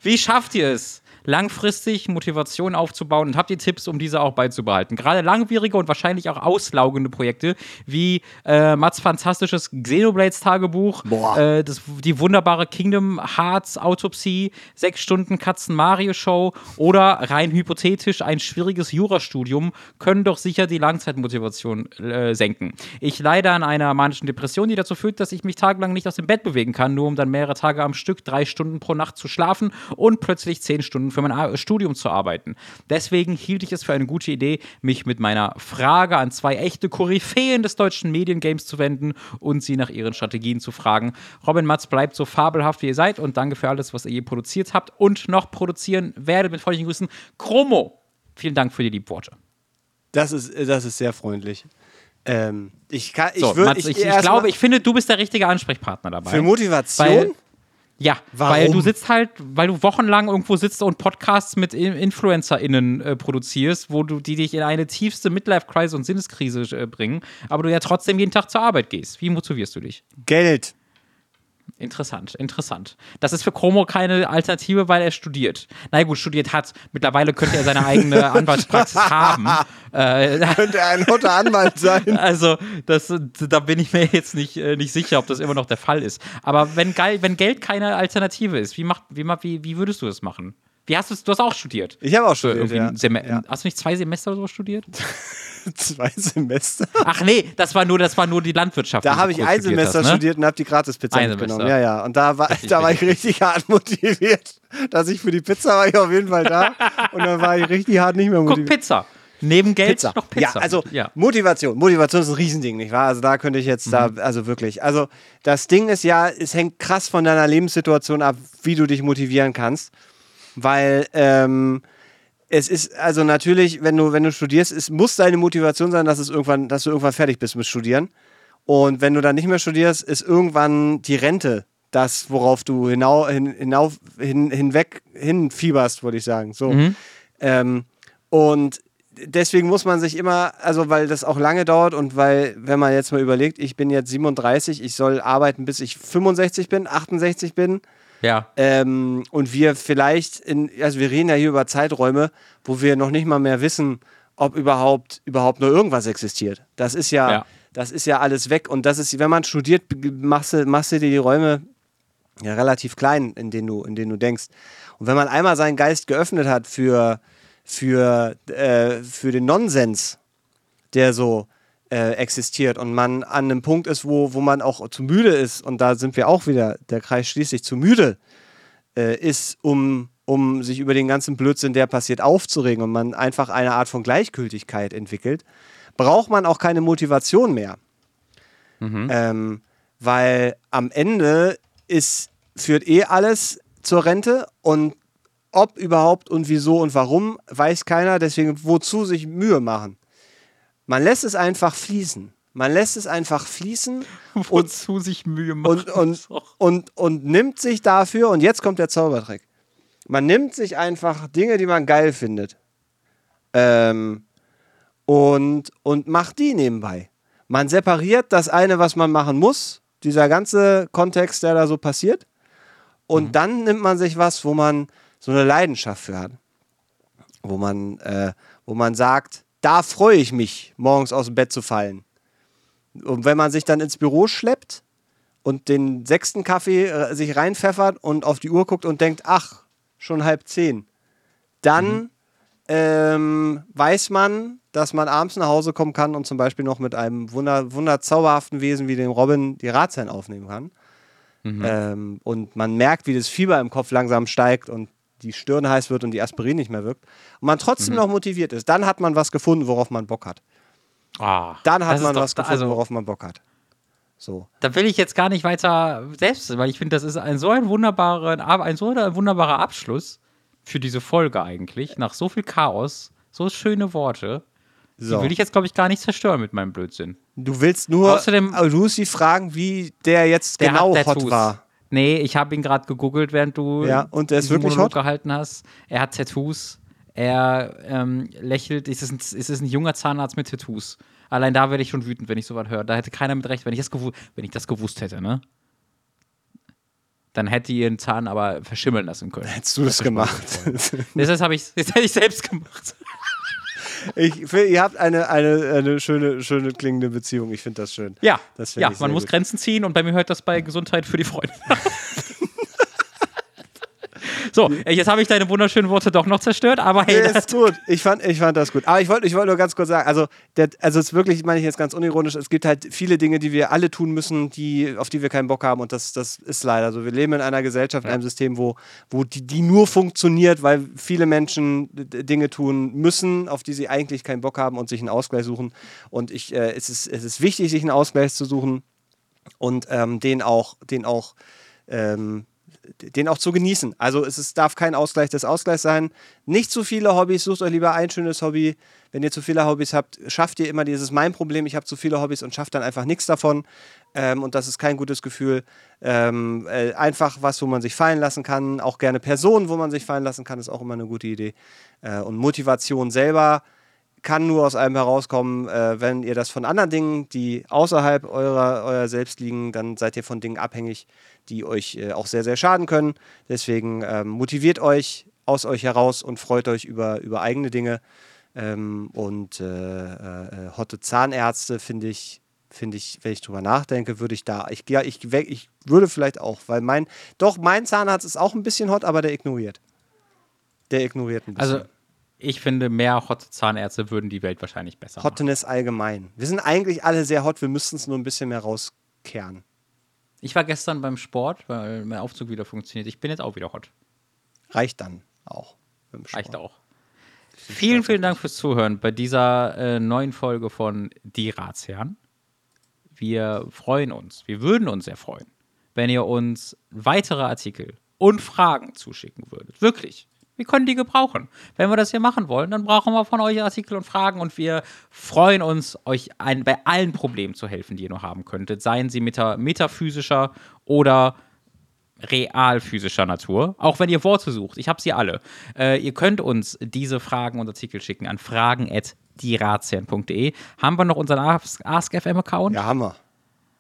Wie schafft ihr es, langfristig Motivation aufzubauen und habt ihr Tipps, um diese auch beizubehalten? Gerade langwierige und wahrscheinlich auch auslaugende Projekte wie äh, Mats fantastisches Xenoblades Tagebuch, äh, das, die wunderbare Kingdom Hearts Autopsie, sechs Stunden Katzen Mario Show oder rein hypothetisch ein schwieriges Jurastudium können doch sicher die Langzeitmotivation äh, senken. Ich leide an einer manischen Depression, die dazu führt, dass ich mich tagelang nicht aus dem Bett bewegen kann, nur um dann mehrere Tage am Stück drei Stunden pro Nacht zu schlafen und plötzlich zehn Stunden für mein Studium zu arbeiten. Deswegen hielt ich es für eine gute Idee, mich mit meiner Frage an zwei echte Koryphäen des deutschen Mediengames zu wenden und sie nach ihren Strategien zu fragen. Robin Matz bleibt so fabelhaft, wie ihr seid und danke für alles, was ihr je produziert habt und noch produzieren werdet. Mit freundlichen Grüßen, Chromo. Vielen Dank für die lieben Worte. Das ist, das ist sehr freundlich. Ähm, ich kann, ich So, würde, Mats, ich, ich, erst glaube, ich finde, du bist der richtige Ansprechpartner dabei. für Motivation. Ja, Warum? weil du sitzt halt, weil du wochenlang irgendwo sitzt und Podcasts mit In- InfluencerInnen äh, produzierst, wo du die dich in eine tiefste Midlife-Crisis und Sinneskrise äh, bringen, aber du ja trotzdem jeden Tag zur Arbeit gehst. Wie motivierst du dich? Geld. Interessant, interessant. Das ist für Chromo keine Alternative, weil er studiert. Na ja, gut, studiert hat. Mittlerweile könnte er seine eigene Anwaltspraxis haben. Äh, Könnte ein guter Anwalt sein. also, das, da bin ich mir jetzt nicht, äh, nicht sicher, ob das immer noch der Fall ist. Aber wenn, wenn Geld keine Alternative ist, wie, macht, wie, ma- wie, wie würdest du das machen? Wie hast du Du hast auch studiert. Ich habe auch studiert, ja. ja. Hast du nicht zwei Semester oder so studiert? Zwei Semester. Ach nee, das war nur, das war nur die Landwirtschaft. Da die habe ich ein Semester hast, ne? studiert und habe die Gratispizza mitgenommen. Ja, ja. Und da war, Richtig, da war ich richtig hart motiviert. Dass ich für die Pizza war ich auf jeden Fall da. Und dann war ich richtig hart nicht mehr Guck, motiviert. Pizza. Neben Geld Pizza. noch Pizza. Ja, also ja. Motivation. Motivation ist ein Riesending, nicht wahr? Also da könnte ich jetzt Mhm. da, also wirklich. Also das Ding ist ja, es hängt krass von deiner Lebenssituation ab, wie du dich motivieren kannst. Weil ähm, es ist, also natürlich, wenn du, wenn du studierst, es muss deine Motivation sein, dass es irgendwann, dass du irgendwann fertig bist mit Studieren. Und wenn du dann nicht mehr studierst, ist irgendwann die Rente das, worauf du hinau, hin, hinauf, hin, hinweg hinfieberst, würde ich sagen. So. Ähm, und deswegen muss man sich immer, also weil das auch lange dauert und weil, wenn man jetzt mal überlegt, ich bin jetzt 37, ich soll arbeiten, bis ich 65 bin, 68 bin. Ja. Ähm, und wir vielleicht, in, also wir reden ja hier über Zeiträume, wo wir noch nicht mal mehr wissen, ob überhaupt, überhaupt nur irgendwas existiert. Das ist ja, Ja. das ist ja alles weg. Und das ist, wenn man studiert, machst du, machst du dir die Räume ja relativ klein, in denen du, in denen du denkst. Und wenn man einmal seinen Geist geöffnet hat für, für, äh, für den Nonsens, der so äh, existiert und man an einem Punkt ist, wo, wo man auch zu müde ist, und da sind wir auch wieder, der Kreis schließt sich zu müde, äh, ist, um, um sich über den ganzen Blödsinn, der passiert, aufzuregen und man einfach eine Art von Gleichgültigkeit entwickelt, braucht man auch keine Motivation mehr. Ähm, weil am Ende ist, führt eh alles zur Rente und ob überhaupt und wieso und warum, weiß keiner. Deswegen, wozu sich Mühe machen? Man lässt es einfach fließen. Man lässt es einfach fließen und, Wozu sich Mühe machen. und, und, und, und nimmt sich dafür, und jetzt kommt der Zaubertrick. Man nimmt sich einfach Dinge, die man geil findet. Ähm, und, und macht die nebenbei. Man separiert das eine, was man machen muss, dieser ganze Kontext, der da so passiert. Und dann nimmt man sich was, wo man so eine Leidenschaft für hat. Wo man, äh, wo man sagt, da freue ich mich, morgens aus dem Bett zu fallen. Und wenn man sich dann ins Büro schleppt und den sechsten Kaffee äh, sich reinpfeffert und auf die Uhr guckt und denkt, ach, schon halb zehn, dann ähm, weiß man, dass man abends nach Hause kommen kann und zum Beispiel noch mit einem wunder, wunderzauberhaften Wesen wie dem Robin die Ratsherren aufnehmen kann. Ähm, und man merkt, wie das Fieber im Kopf langsam steigt und die Stirn heiß wird und die Aspirin nicht mehr wirkt. Und man trotzdem noch motiviert ist. Dann hat man was gefunden, worauf man Bock hat. Ah, Dann hat man was gefunden, also, worauf man Bock hat. So. Da will ich jetzt gar nicht weiter selbst, weil ich finde, das ist ein so ein wunderbarer, ein so ein wunderbarer Abschluss für diese Folge eigentlich. Nach so viel Chaos, so schöne Worte. so. Die will ich jetzt, glaube ich, gar nicht zerstören mit meinem Blödsinn. Du willst nur Außerdem- Lucy fragen, wie der jetzt Der genau hot war. Nee, ich habe ihn gerade gegoogelt, während du Ja, und der ist wirklich Monolog hot? gehalten hast. Er hat Tattoos. Er ähm, lächelt. Es ist, ein, es ist ein junger Zahnarzt mit Tattoos. Allein da werde ich schon wütend, wenn ich sowas höre. Da hätte keiner mit recht, wenn ich das, gewu wenn ich das gewusst hätte, ne? Dann hätte ihr den Zahn aber verschimmeln lassen können. Hättest du das gemacht? Deshalb habe ich das hätte ich selbst gemacht. Ich, finde, ihr habt eine, eine, eine schöne, schöne klingende Beziehung. Ich finde das schön. Ja, Das ja man muss gut. Grenzen ziehen und bei mir hört das bei Gesundheit für die Freunde. So, jetzt habe ich deine wunderschönen Worte doch noch zerstört, aber hey, Nee, das, ist gut. Ich fand, ich fand das gut. Aber ich wollte ich wollte nur ganz kurz sagen, also, der, also es ist wirklich, meine ich jetzt ganz unironisch, es gibt halt viele Dinge, die wir alle tun müssen, die, auf die wir keinen Bock haben und das, das ist leider so. Wir leben in einer Gesellschaft, in einem System, wo, wo die, die nur funktioniert, weil viele Menschen Dinge tun müssen, auf die sie eigentlich keinen Bock haben und sich einen Ausgleich suchen. Und ich, äh, es, ist, es ist wichtig, sich einen Ausgleich zu suchen und ähm, den auch, den auch, ähm, den auch zu genießen. Also es ist, darf kein Ausgleich des Ausgleichs sein. Nicht zu viele Hobbys, sucht euch lieber ein schönes Hobby. Wenn ihr zu viele Hobbys habt, schafft ihr immer dieses mein Problem, ich habe zu viele Hobbys und schafft dann einfach nichts davon. Ähm, und das ist kein gutes Gefühl. Ähm, äh, einfach was, wo man sich fallen lassen kann. Auch gerne Personen, wo man sich fallen lassen kann, ist auch immer eine gute Idee. Äh, und Motivation selber kann nur aus einem herauskommen, äh, wenn ihr das von anderen Dingen, die außerhalb eurer, eurer selbst liegen, dann seid ihr von Dingen abhängig, die euch äh, auch sehr, sehr schaden können. Deswegen ähm, motiviert euch aus euch heraus und freut euch über, über eigene Dinge. Ähm, und äh, äh, Hotte Zahnärzte finde ich, finde ich, wenn ich drüber nachdenke, würde ich da, ich, ja, ich, ich würde vielleicht auch, weil mein, doch, mein Zahnarzt ist auch ein bisschen hot, aber der ignoriert. Der ignoriert ein bisschen. also ich finde, mehr Hot Zahnärzte würden die Welt wahrscheinlich besser machen. Hotness allgemein. Wir sind eigentlich alle sehr hot, wir müssten es nur ein bisschen mehr rauskehren. Ich war gestern beim Sport, weil mein Aufzug wieder funktioniert. Ich bin jetzt auch wieder hot. Reicht dann auch. Reicht auch. Vielen, vielen Dank fürs Zuhören bei dieser äh, neuen Folge von Die Ratsherren. Wir freuen uns, wir würden uns sehr freuen, wenn ihr uns weitere Artikel und Fragen zuschicken würdet. Wirklich. Wir können die gebrauchen. Wenn wir das hier machen wollen, dann brauchen wir von euch Artikel und Fragen und wir freuen uns, euch ein, bei allen Problemen zu helfen, die ihr noch haben könntet. Seien sie meta, metaphysischer oder real physischer Natur, auch wenn ihr Worte sucht. Ich habe sie alle. Äh, ihr könnt uns diese Fragen und Artikel schicken an fragen.dierazien.de. Haben wir noch unseren Ask- AskFM-Account? Ja, Hammer.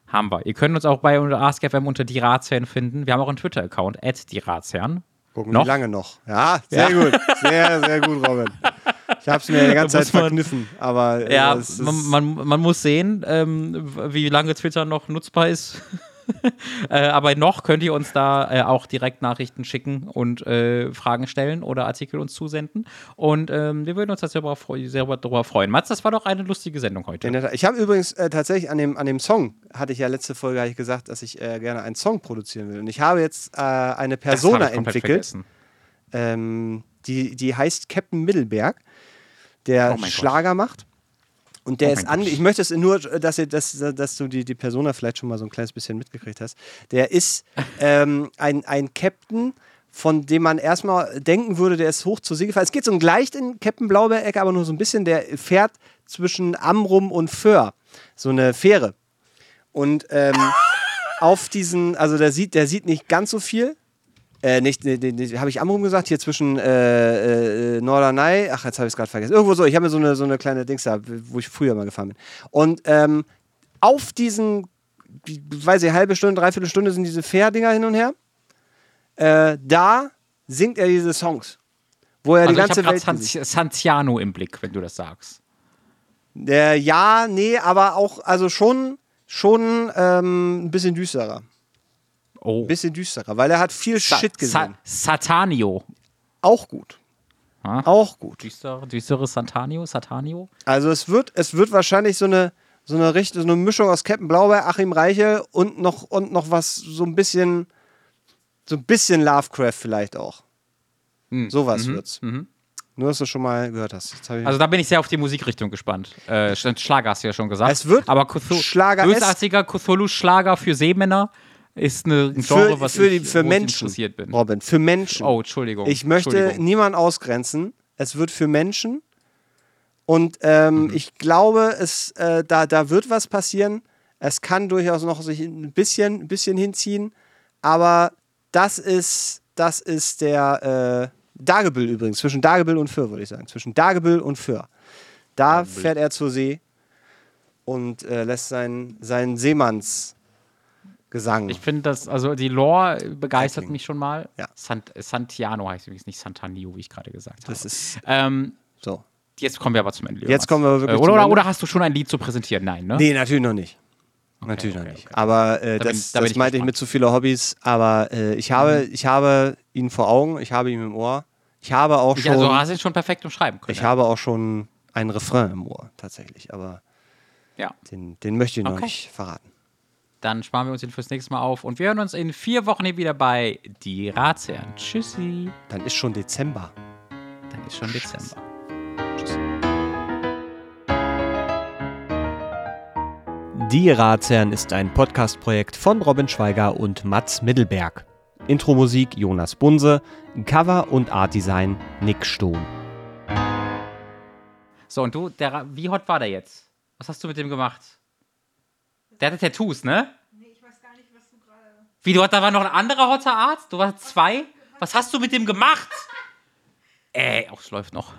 Haben wir. Ihr könnt uns auch bei AskFM unter die Ratsherren finden. Wir haben auch einen Twitter-Account, die Ratsherren. Gucken, Noch? wie lange noch. Ja, sehr gut. Sehr, sehr gut, Robin. Ich habe es mir die ganze Zeit man- verkniffen, aber äh, Ja, man, man, man muss sehen, ähm, wie lange Twitter noch nutzbar ist. äh, aber noch könnt ihr uns da äh, auch direkt Nachrichten schicken und äh, Fragen stellen oder Artikel uns zusenden. Und ähm, wir würden uns das sehr, darüber freuen. Mats, das war doch eine lustige Sendung heute. Ich habe übrigens äh, tatsächlich an dem, an dem Song, hatte ich ja letzte Folge ich gesagt, dass ich äh, gerne einen Song produzieren will. Und ich habe jetzt eine Persona entwickelt, ähm, die, die heißt Captain Mittelberg, der Oh mein Gott. Schlager macht. Und der Oh ist an, ich möchte es nur, dass, ihr, dass, dass du die, die Persona vielleicht schon mal so ein kleines bisschen mitgekriegt hast. Der ist ähm, ein, ein Captain, von dem man erstmal denken würde, der ist hoch zur See gefallen. Es geht so leicht in Captain Blaubeer-Ecke, aber nur so ein bisschen. Der fährt zwischen Amrum und Föhr. So eine Fähre. Und ähm, auf diesen, also der sieht, der sieht nicht ganz so viel. Äh, nicht, ne, ne, habe ich Amrum gesagt? Hier zwischen äh, äh, Norderney. Ach, jetzt habe ich es gerade vergessen. Irgendwo so. Ich habe mir so eine, so eine kleine Dings da, wo ich früher mal gefahren bin. Und ähm, auf diesen, weiß ich, halbe Stunde, dreiviertel Stunde sind diese Fährdinger hin und her. Äh, da singt er diese Songs. Wo er Also die ich ganze habe Welt. gerade besiegt. Santiano im Blick, wenn du das sagst. Äh, ja, nee, aber auch, also schon, schon ähm, ein bisschen düsterer. Oh. Ein bisschen düsterer, weil er hat viel Sa Shit gesehen. Sa Satanio. Auch gut. Ha? Auch gut. Düstere, düstere Santanio, Satanio. Also es wird, es wird wahrscheinlich so eine, so eine, Richt so eine Mischung aus Captain Blaubeer, Achim Reiche und noch, und noch was, so ein bisschen, so ein bisschen Lovecraft vielleicht auch. Hm. Sowas Mhm, wird's. mhm. Nur, dass du schon mal gehört hast. Also da bin ich sehr auf die Musikrichtung gespannt. Äh, Schlager hast du ja schon gesagt. Es wird aber Cthul Schlager- bösartiger Cthulhu-Schlager für Seemänner ist eine ein für, Genre, was für, ich, für Menschen, ich interessiert bin. Robin, für Menschen. Oh, Entschuldigung. Ich möchte Entschuldigung. niemanden ausgrenzen. Es wird für Menschen. Und ähm, Mhm. ich glaube, es, äh, da, da wird was passieren. Es kann durchaus noch sich ein bisschen, ein bisschen hinziehen. Aber das ist, das ist der äh, Dagebüll übrigens. Zwischen Dagebüll und Föhr, würde ich sagen. Zwischen Dagebüll und Föhr. Da fährt er zur See und äh, lässt seinen, seinen Seemannsgesang. Ich finde das, also die Lore begeistert Hacking. mich schon mal. Ja. Sant Santiano heißt übrigens nicht Santanio, wie ich gerade gesagt habe. Das ist ähm, so. jetzt kommen wir aber zum Ende. Jetzt kommen wir wirklich äh, zum oder, Ende. oder hast du schon ein Lied zu präsentieren? Nein, ne? Nee, natürlich noch nicht. Natürlich noch okay, nicht. okay. Aber äh, Da bin- das, da bin das ich meinte ich mit zu viele Hobbys. Aber äh, ich, habe, Mhm. ich habe ihn vor Augen, ich habe ihn im Ohr. Ich habe auch Ich, schon, also hast du ihn schon perfekt umschreiben können. ich ja. habe auch schon einen Refrain im Ohr, tatsächlich. Aber ja. den, den möchte ich noch Okay. nicht verraten. Dann sparen wir uns den fürs nächste Mal auf und wir hören uns in vier Wochen hier wieder bei Die Ratsherren. Tschüssi. Dann ist schon Dezember. Dann ist schon Dezember. Die Ratsherren ist ein Podcast-Projekt von Robin Schweiger und Mats Mittelberg. Intro-Musik Jonas Bunse, Cover und Art-Design Nick Stohn. So, und du, der, wie hot war der jetzt? Was hast du mit dem gemacht? Der hatte Tattoos, ne? Nee, ich weiß gar nicht, was du gerade. Wie, du, da war noch ein anderer hotter Arzt? Du warst zwei? Was hast du mit dem gemacht? Ey, auch es läuft noch.